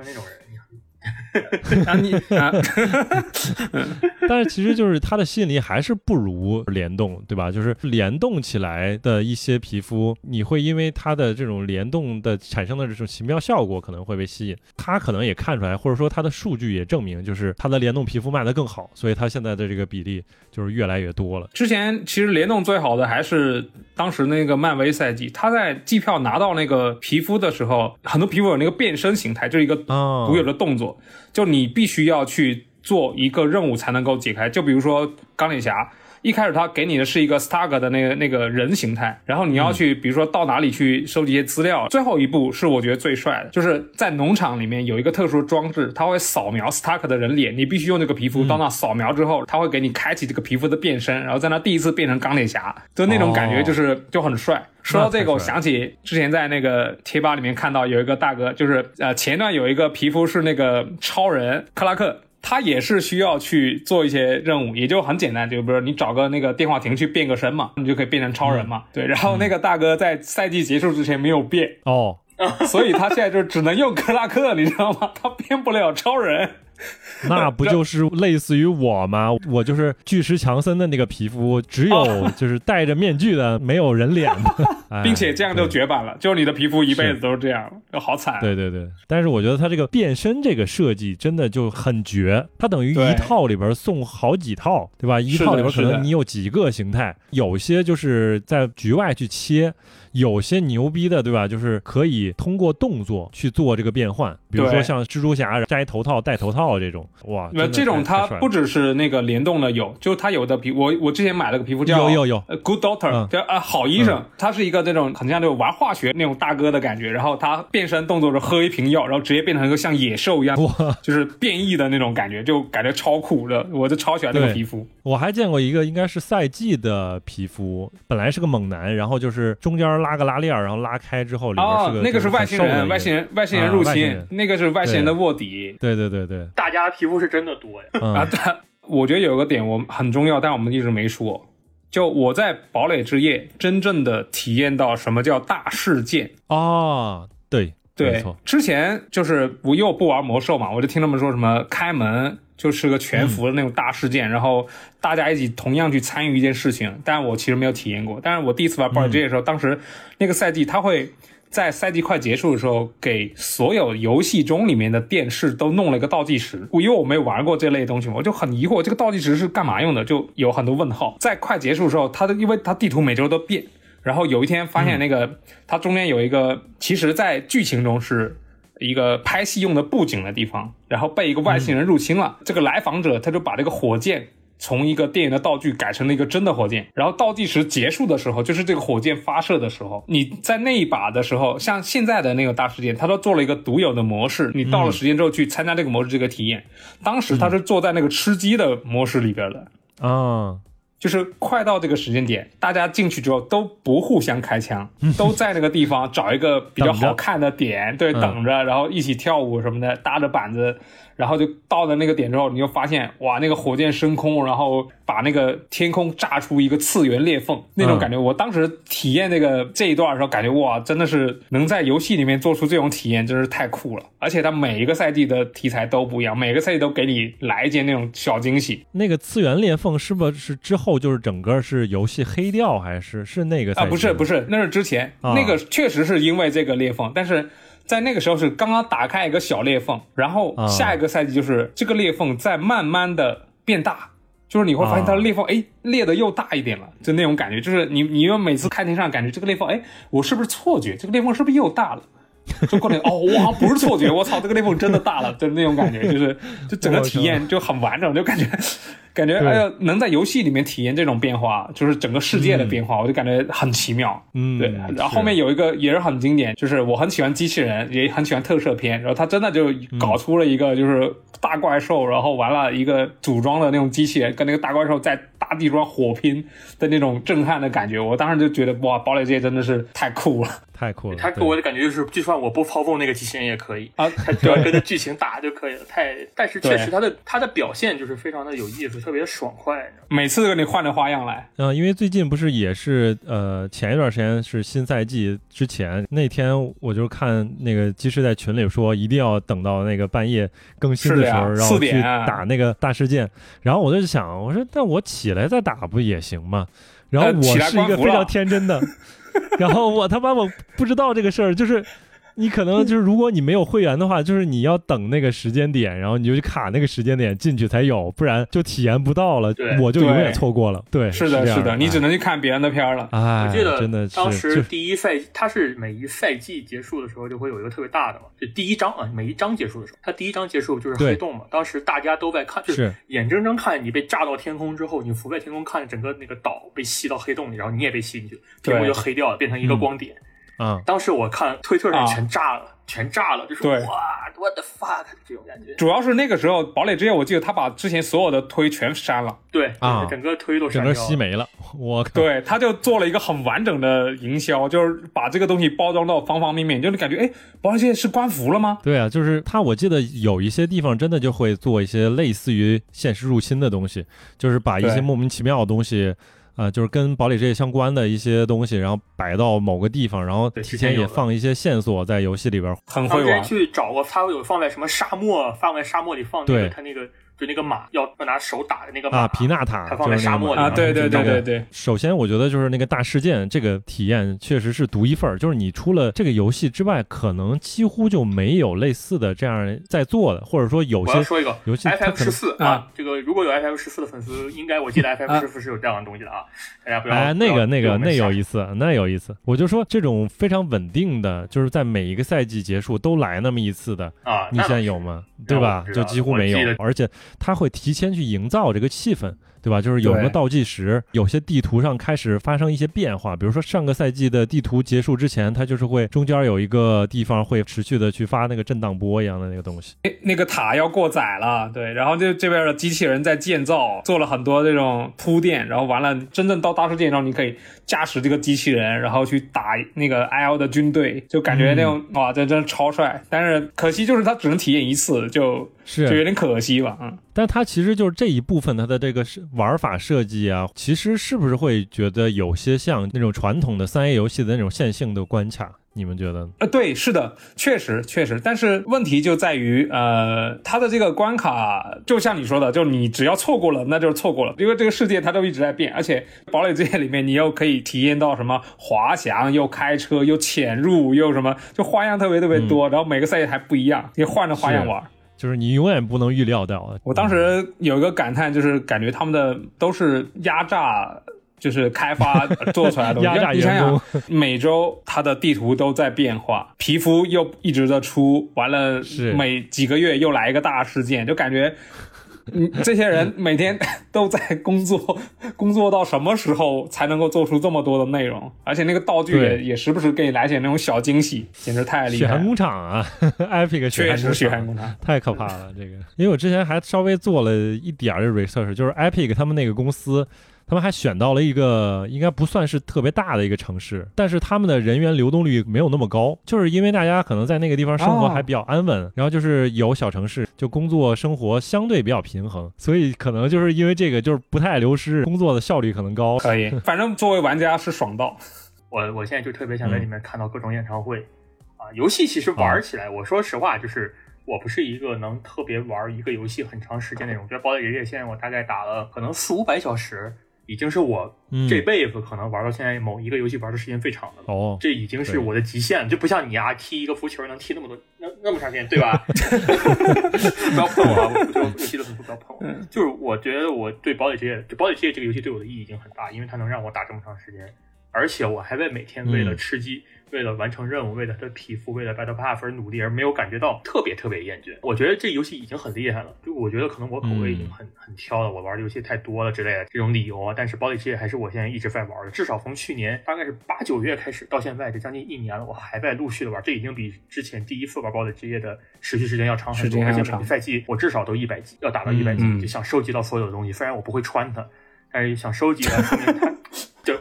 啊你啊，但是其实就是它的吸引力还是不如联动，对吧？就是联动起来的一些皮肤，你会因为它的这种联动的产生的这种奇妙效果，可能会被吸引。它可能也看出来，或者说它的数据也证明，就是它的联动皮肤卖得更好，所以它现在的这个比例就是越来越多了。之前其实联动最好的还是当时那个漫威赛季，他在季票拿到那个皮肤的时候，很多皮肤有那个变身形态，就是一个啊独有的动作，就你必须要去做一个任务才能够解开。就比如说钢铁侠。一开始他给你的是一个 Stark 的那个那个人形态，然后你要去，比如说到哪里去收集一些资料。最后一步是我觉得最帅的，就是在农场里面有一个特殊装置，它会扫描 Stark 的人脸，你必须用这个皮肤到那扫描之后，它会给你开启这个皮肤的变身，然后在那第一次变成钢铁侠，就那种感觉就是、就很帅。说到这个，我想起之前在那个贴吧里面看到有一个大哥，就是呃前段有一个皮肤是那个超人克拉克。他也是需要去做一些任务，也就很简单，就比如你找个那个电话亭去变个身嘛，你就可以变成超人嘛。对，然后那个大哥在赛季结束之前没有变，哦，所以他现在就只能用克拉克，你知道吗？他变不了超人。那不就是类似于我吗？我就是巨石强森的那个皮肤，只有 就是戴着面具的，没有人脸的，哎并且这样就绝版了，就你的皮肤一辈子都是这样，就好惨。对对对，但是我觉得他这个变身这个设计真的就很绝，它等于一套里边送好几套，对吧？一套里边可能你有几个形态，有些就是在局外去切，有些牛逼的，对吧？就是可以通过动作去做这个变换，比如说像蜘蛛侠摘头套戴头套这种，哇，那这种它不只是那个联动的有，就它有的皮，我我之前买了个皮肤叫有有有。呃 Good Doctor，、嗯。叫啊好医生，他是一个那种很像那种玩化学那种大哥的感觉，然后他变身动作是喝一瓶药，然后直接变成一个像野兽一样，哇，就是变异的那种感觉，就感觉超酷的，我就超喜欢这个皮肤。我还见过一个应该是赛季的皮肤，本来是个猛男，然后就是中间拉个拉链儿，然后拉开之后里边是哦个，那个是外星人，外星人。外星人入侵，那个是外星人的卧底。对对对对，大家皮肤是真的多呀。啊，嗯，但我觉得有个点我很重要，但我们一直没说。就我在堡垒之夜真正的体验到什么叫大事件。哦，对，没对错，，之前就是我又不玩魔兽嘛，我就听他们说什么开门就是个全服的那种大事件，然后大家一起同样去参与一件事情，但我其实没有体验过。但是我第一次玩堡垒之夜的时候，当时那个赛季它会。在赛季快结束的时候，给所有游戏中里面的电视都弄了一个倒计时。我因为我没有玩过这类东西嘛，我就很疑惑，这个倒计时是干嘛用的？就有很多问号。在快结束的时候，它的因为它地图每周都变，然后有一天发现那个、它中间有一个，其实在剧情中是一个拍戏用的布景的地方，然后被一个外星人入侵了。这个来访者他就把这个火箭从一个电影的道具改成了一个真的火箭，然后倒计时结束的时候，就是这个火箭发射的时候，你在那一把的时候，像现在的那个大事件，他都做了一个独有的模式，你到了时间之后去参加这个模式这个体验。当时他是坐在那个吃鸡的模式里边的。啊，就是快到这个时间点，大家进去之后都不互相开枪，都在那个地方找一个比较好看的点，对，嗯。等着，然后一起跳舞什么的，搭着板子，然后就到了那个点之后，你就发现哇，那个火箭升空，然后把那个天空炸出一个次元裂缝，那种嗯感觉，我当时体验那个这一段的时候，感觉哇，真的是能在游戏里面做出这种体验，真是太酷了。而且它每一个赛季的题材都不一样，每个赛季都给你来一件那种小惊喜。那个次元裂缝是不是之后就是整个是游戏黑掉，还是是那个啊，不是不是，是，那是之前、啊那个确实是因为这个裂缝，但是在那个时候是刚刚打开一个小裂缝，然后啊下一个赛季就是这个裂缝在慢慢的变大，就是你会发现它的裂缝哎、裂的又大一点了，就那种感觉，就是你你又每次看天上感觉这个裂缝哎，我是不是错觉？这个裂缝是不是又大了？就过来哦，我好像不是错觉，我操，这个裂缝真的大了，就那种感觉，就是就整个体验就很完整，就感觉感觉对哎呀，能在游戏里面体验这种变化，就是整个世界的变化，我就感觉很奇妙。嗯，对，然后后面有一个也是很经典，就是我很喜欢机器人，也很喜欢特摄片，然后他真的就搞出了一个就是大怪兽，然后完了一个组装的那种机器人跟那个大怪兽在大地砖火拼的那种震撼的感觉，我当时就觉得哇，堡垒这些真的是太酷了太酷了，他给我的感觉就是，就算我不操纵那个机器人也可以，啊！他只要跟着剧情打就可以了。太，但是确实他的他的表现就是非常的有意思，特别爽快。每次都给你换着花样来，嗯，因为最近不是也是呃前一段时间是新赛季之前那天，我就看那个鸡翅在群里说一定要等到那个半夜更新的时候，然后4去打那个大事件。然后我就想，我说那我起来再打不也行吗？然后我是一个非常天真的，然后我他妈我不知道这个事儿，就是。你可能就是，如果你没有会员的话，就是你要等那个时间点，然后你就去卡那个时间点进去才有，不然就体验不到了对，我就永远错过了。对，是的，是的，你只哎能去看别人的片儿了。哎，我记得真的当时第一赛，它是每一赛季结束的时候就会有一个特别大的嘛，就第一章啊，每一章结束的时候，它第一章结束就是黑洞嘛。当时大家都在看，就是眼睁睁看你被炸到天空之后，你浮在天空看整个那个岛被吸到黑洞里，然后你也被吸进去，天空对就黑掉了，变成一个光点。啊，当时我看推特上啊全炸了，全炸了，就是对哇，what the fuck 这种感觉。主要是那个时候堡垒之夜，我记得他把之前所有的推全删了。对啊整个推都整个删了。吸没了，我靠，对，他就做了一个很完整的营销，就是把这个东西包装到方方面面，就是感觉哎，堡垒之夜是官服了吗？对啊，就是他，我记得有一些地方真的就会做一些类似于现实入侵的东西，就是把一些莫名其妙的东西，啊、就是跟堡垒之夜相关的一些东西，然后摆到某个地方，然后提前也放一些线索在游戏里边。很会玩。去找过，他有放在什么沙漠，放在沙漠里放那对个他那个就那个马要要拿手打的那个马啊，皮纳塔它放在沙漠里啊，对对对对对，首先，我觉得就是那个大事件这个体验确实是独一份儿，就是你除了这个游戏之外，可能几乎就没有类似的这样在做的，或者说有些我要说一个游戏它 FF 可能十四啊，这个如果有 FF 十四的粉丝，应该我记得 FF 十四是有这样的东西的啊，大家不要哎，那个那个那有意意思，那有意思。我就说这种非常稳定的，就是在每一个赛季结束都来那么一次的，啊，你现在有吗？对吧？就几乎没有而且他会提前去营造这个气氛。对吧？就是有什么倒计时，有些地图上开始发生一些变化，比如说上个赛季的地图结束之前，它就是会中间有一个地方会持续的去发那个震荡波一样的那个东西。那那个塔要过载了，对，然后就这边的机器人在建造，做了很多这种铺垫，然后完了，真正到大事件上，你可以驾驶这个机器人，然后去打那个 IL 的军队，就感觉那种、哇，这真的超帅。但是可惜就是它只能体验一次，就是就有点可惜吧，嗯。但它其实就是这一部分它的这个是玩法设计啊，其实是不是会觉得有些像那种传统的三 A 游戏的那种线性的关卡？你们觉得呢？呃，对，是的，确实确实，但是问题就在于，呃，它的这个关卡，就像你说的，就是你只要错过了，那就是错过了，因为这个世界它都一直在变，而且堡垒之夜里面你又可以体验到什么滑翔，又开车，又潜入，又什么，就花样特别特别多，然后每个赛季还不一样，你换着花样玩。就是你永远不能预料到。我当时有一个感叹，就是感觉他们的都是压榨。就是开发 做出来的东西，压榨你想员工想，每周它的地图都在变化，皮肤又一直在出，完了是每几个月又来一个大事件，就感觉，嗯，这些人每天都在工作，工作到什么时候才能够做出这么多的内容？而且那个道具也也时不时给你来点那种小惊喜，简直太厉害了。血汗工厂啊，Epic 血确实汗工厂血汗工厂，太可怕了。这个，因为我之前还稍微做了一点儿的 research，就是 Epic 他们那个公司。他们还选到了一个应该不算是特别大的一个城市，但是他们的人员流动率没有那么高，就是因为大家可能在那个地方生活哦还比较安稳，然后就是有小城市，就工作生活相对比较平衡，所以可能就是因为这个就是不太流失，工作的效率可能高。可以，反正作为玩家是爽到。我我现在就特别想在嗯里面看到各种演唱会、啊。游戏其实玩起来，我说实话，就是我不是一个能特别玩一个游戏很长时间那种。我觉得《堡垒之夜》现在我大概打了可能四五百小时，已经是我嗯，这辈子可能玩到现在某一个游戏玩的时间最长的了。哦，这已经是我的极限了，就不像你啊，踢一个足球能踢那么多那那么长时间，对吧？不要碰我啊！我足球游戏的粉丝不要碰我。就是我觉得我对堡垒之夜，就堡垒之夜这个游戏对我的意义已经很大，因为它能让我打这么长时间，而且我还为每天为了嗯吃鸡、为了完成任务、为了他的皮肤、为了 Battle Pass 而努力，而没有感觉到特别特别厌倦。我觉得这游戏已经很厉害了，就我觉得可能我口味已经很、很挑了，我玩的游戏太多了之类的这种理由啊。但是堡垒之夜还是我现在一直在玩的，至少从去年大概是八九月开始到现在，这将近一年了，我还在陆续的玩，这已经比之前第一次玩堡垒之夜的持续时间要长很多，而且每个赛季我至少都一百级，要打到一百级，嗯就想收集到所有的东西。虽然我不会穿它，但是想收集它 就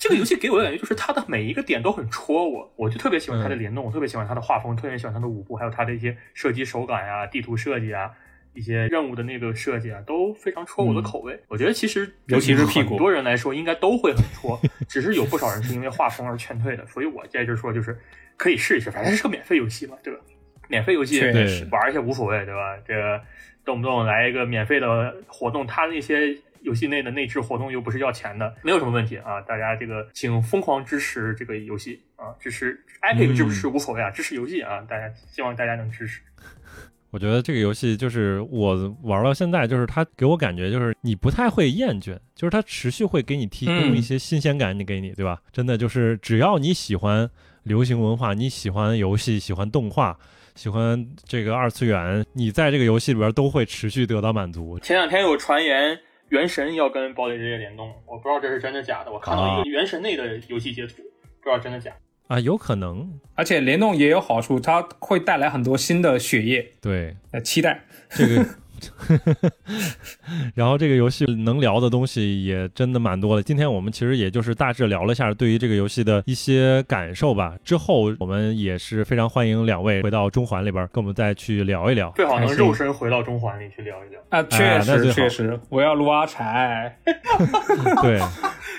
这个游戏给我的感觉就是它的每一个点都很戳我，我就特别喜欢它的联动，我特别喜欢它的画风，特别喜欢它的舞步，还有它的一些射击手感啊、地图设计啊。一些任务的那个设计啊，都非常戳我的口味。我觉得其实尤其是屁股很多人来说应该都会很戳，只是有不少人是因为画风而劝退的。所以我在这说就是可以试一试，反正是个免费游戏嘛，对吧？免费游戏玩一下无所谓，对吧？这个动不动来一个免费的活动，它那些游戏内的内置活动又不是要钱的，没有什么问题啊。大家这个请疯狂支持这个游戏啊，支持 Epic 支不支持无所谓啊，支持游戏啊，大家希望大家能支持。我觉得这个游戏就是我玩到现在，就是它给我感觉就是你不太会厌倦，就是它持续会给你提供嗯一些新鲜感，你给你对吧？真的就是只要你喜欢流行文化，你喜欢游戏，喜欢动画，喜欢这个二次元，你在这个游戏里边都会持续得到满足。前两天有传言。原神要跟堡垒之夜联动，我不知道这是真的假的。我看到一个原神内的游戏截图，不知道真的假的。啊，有可能，而且联动也有好处，它会带来很多新的血液，对呃，期待。这个 然后这个游戏能聊的东西也真的蛮多的。今天我们其实也就是大致聊了一下对于这个游戏的一些感受吧。之后我们也是非常欢迎两位回到中环里边跟我们再去聊一聊。最好能肉身回到中环里去聊一聊啊！确实确实，我要撸阿柴。对，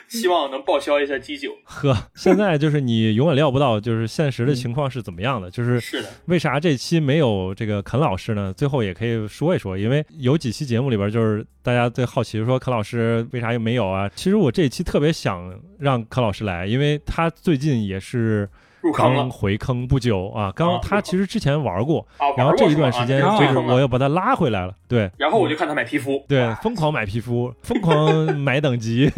希望能报销一下基酒。呵，现在就是你永远料不到，就是现实的情况是怎么样的。就是是的，为啥这期没有这个肯老师呢？最后也可以说一说，因为因为有几期节目里边，就是大家最好奇说柯老师为啥又没有啊？其实我这一期特别想让柯老师来，因为他最近也是刚回坑不久啊，刚他其实之前玩过，然后这一段时间就是我又把他拉回来了，对。然后我就看他买皮肤，对，疯狂买皮肤，疯狂买等级，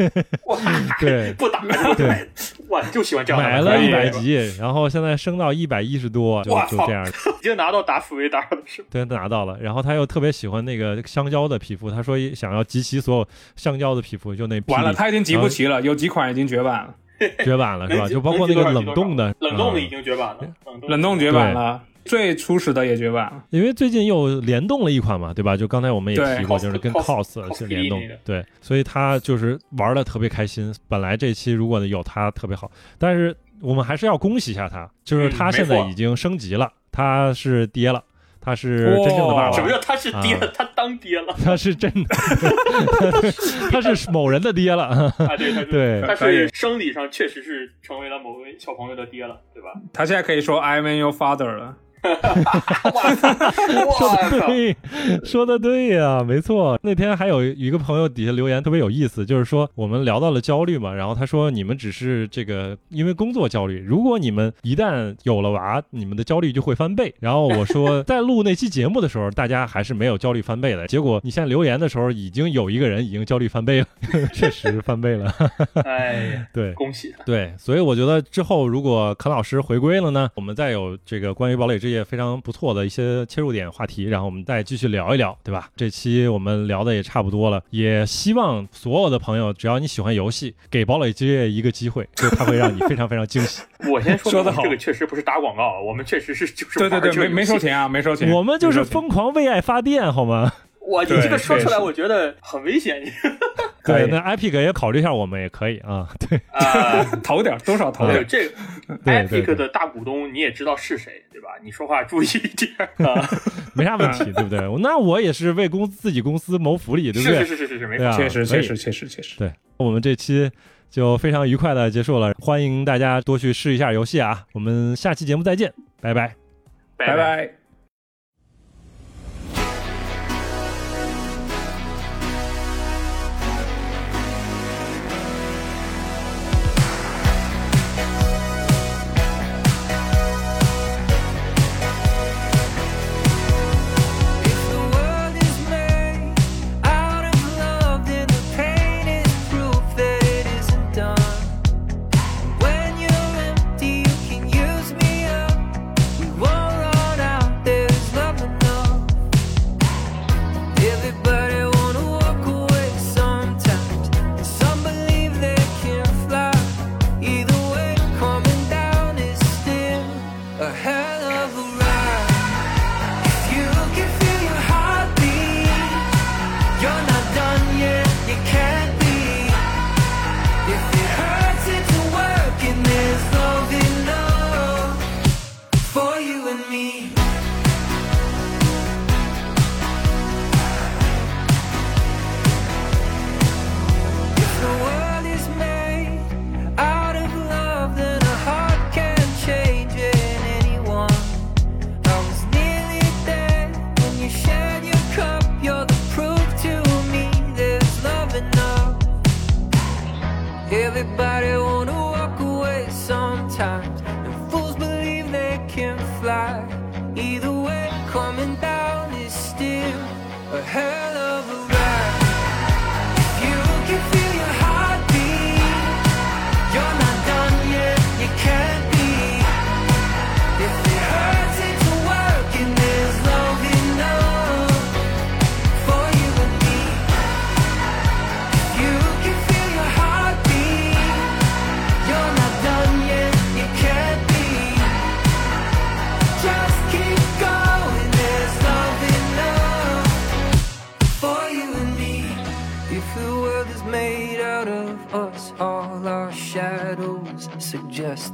对，不打对，哇，就喜欢这样。买了一百级，然后现在升到一百一十多，就就这样，已经拿到打福维达了，是对，拿到了。然后他又特别喜欢那个香蕉的皮肤，他说想要集齐所有香蕉的皮肤，就那完了，他已经集不齐了，有几款已经绝版了。绝版了是吧？就包括那个冷冻的，冷冻的已经绝版了，冷冻绝版了，最初始的也绝版了。因为最近又联动了一款嘛，对吧？就刚才我们也提过，就是跟 cos 是联动，对，所以他就是玩的特别开心。本来这期如果有他特别好，但是我们还是要恭喜一下他，就是他现在已经升级了，他是爹了。他是真正的爸爸。什么叫他是爹？他当爹了。他是真的，他是某人的爹了。啊，对，他对，他是生理上确实是成为了某位小朋友的爹了，对吧？他现在可以说 I'm your father 了。说的对，说的对呀，没错。那天还有一个朋友底下留言特别有意思，就是说我们聊到了焦虑嘛，然后他说你们只是这个因为工作焦虑，如果你们一旦有了娃，你们的焦虑就会翻倍。然后我说 在录那期节目的时候，大家还是没有焦虑翻倍的。结果你现在留言的时候，已经有一个人已经焦虑翻倍了，确实翻倍了。哎，对，恭喜他。对，所以我觉得之后如果肯老师回归了呢，我们再有这个关于堡垒之也非常不错的一些切入点话题，然后我们再继续聊一聊，对吧？这期我们聊的也差不多了，也希望所有的朋友，只要你喜欢游戏，给堡垒之夜一个机会，就它会让你非常非常惊喜。我先说的好，这个确实不是打广告，我们确实是就是对对对，没没收钱啊，没收钱，我们就是疯狂为爱发电，好吗？哇，你这个说出来，我觉得很危险。对，那 Epic 也考虑一下，我们也可以啊。对啊，投点多少投点。这 Epic 的大股东你也知道是谁，对吧？你说话注意一点啊。没啥问题，对不对？那我也是为公自己公司谋福利，对不对？是是是是是，没错，确实确实确实确实。对，我们这期就非常愉快的结束了，欢迎大家多去试一下游戏啊！我们下期节目再见，拜拜，拜拜。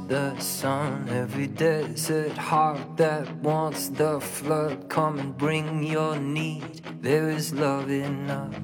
The sun. Every desert heart that wants the flood, come and bring your need. There is love enough.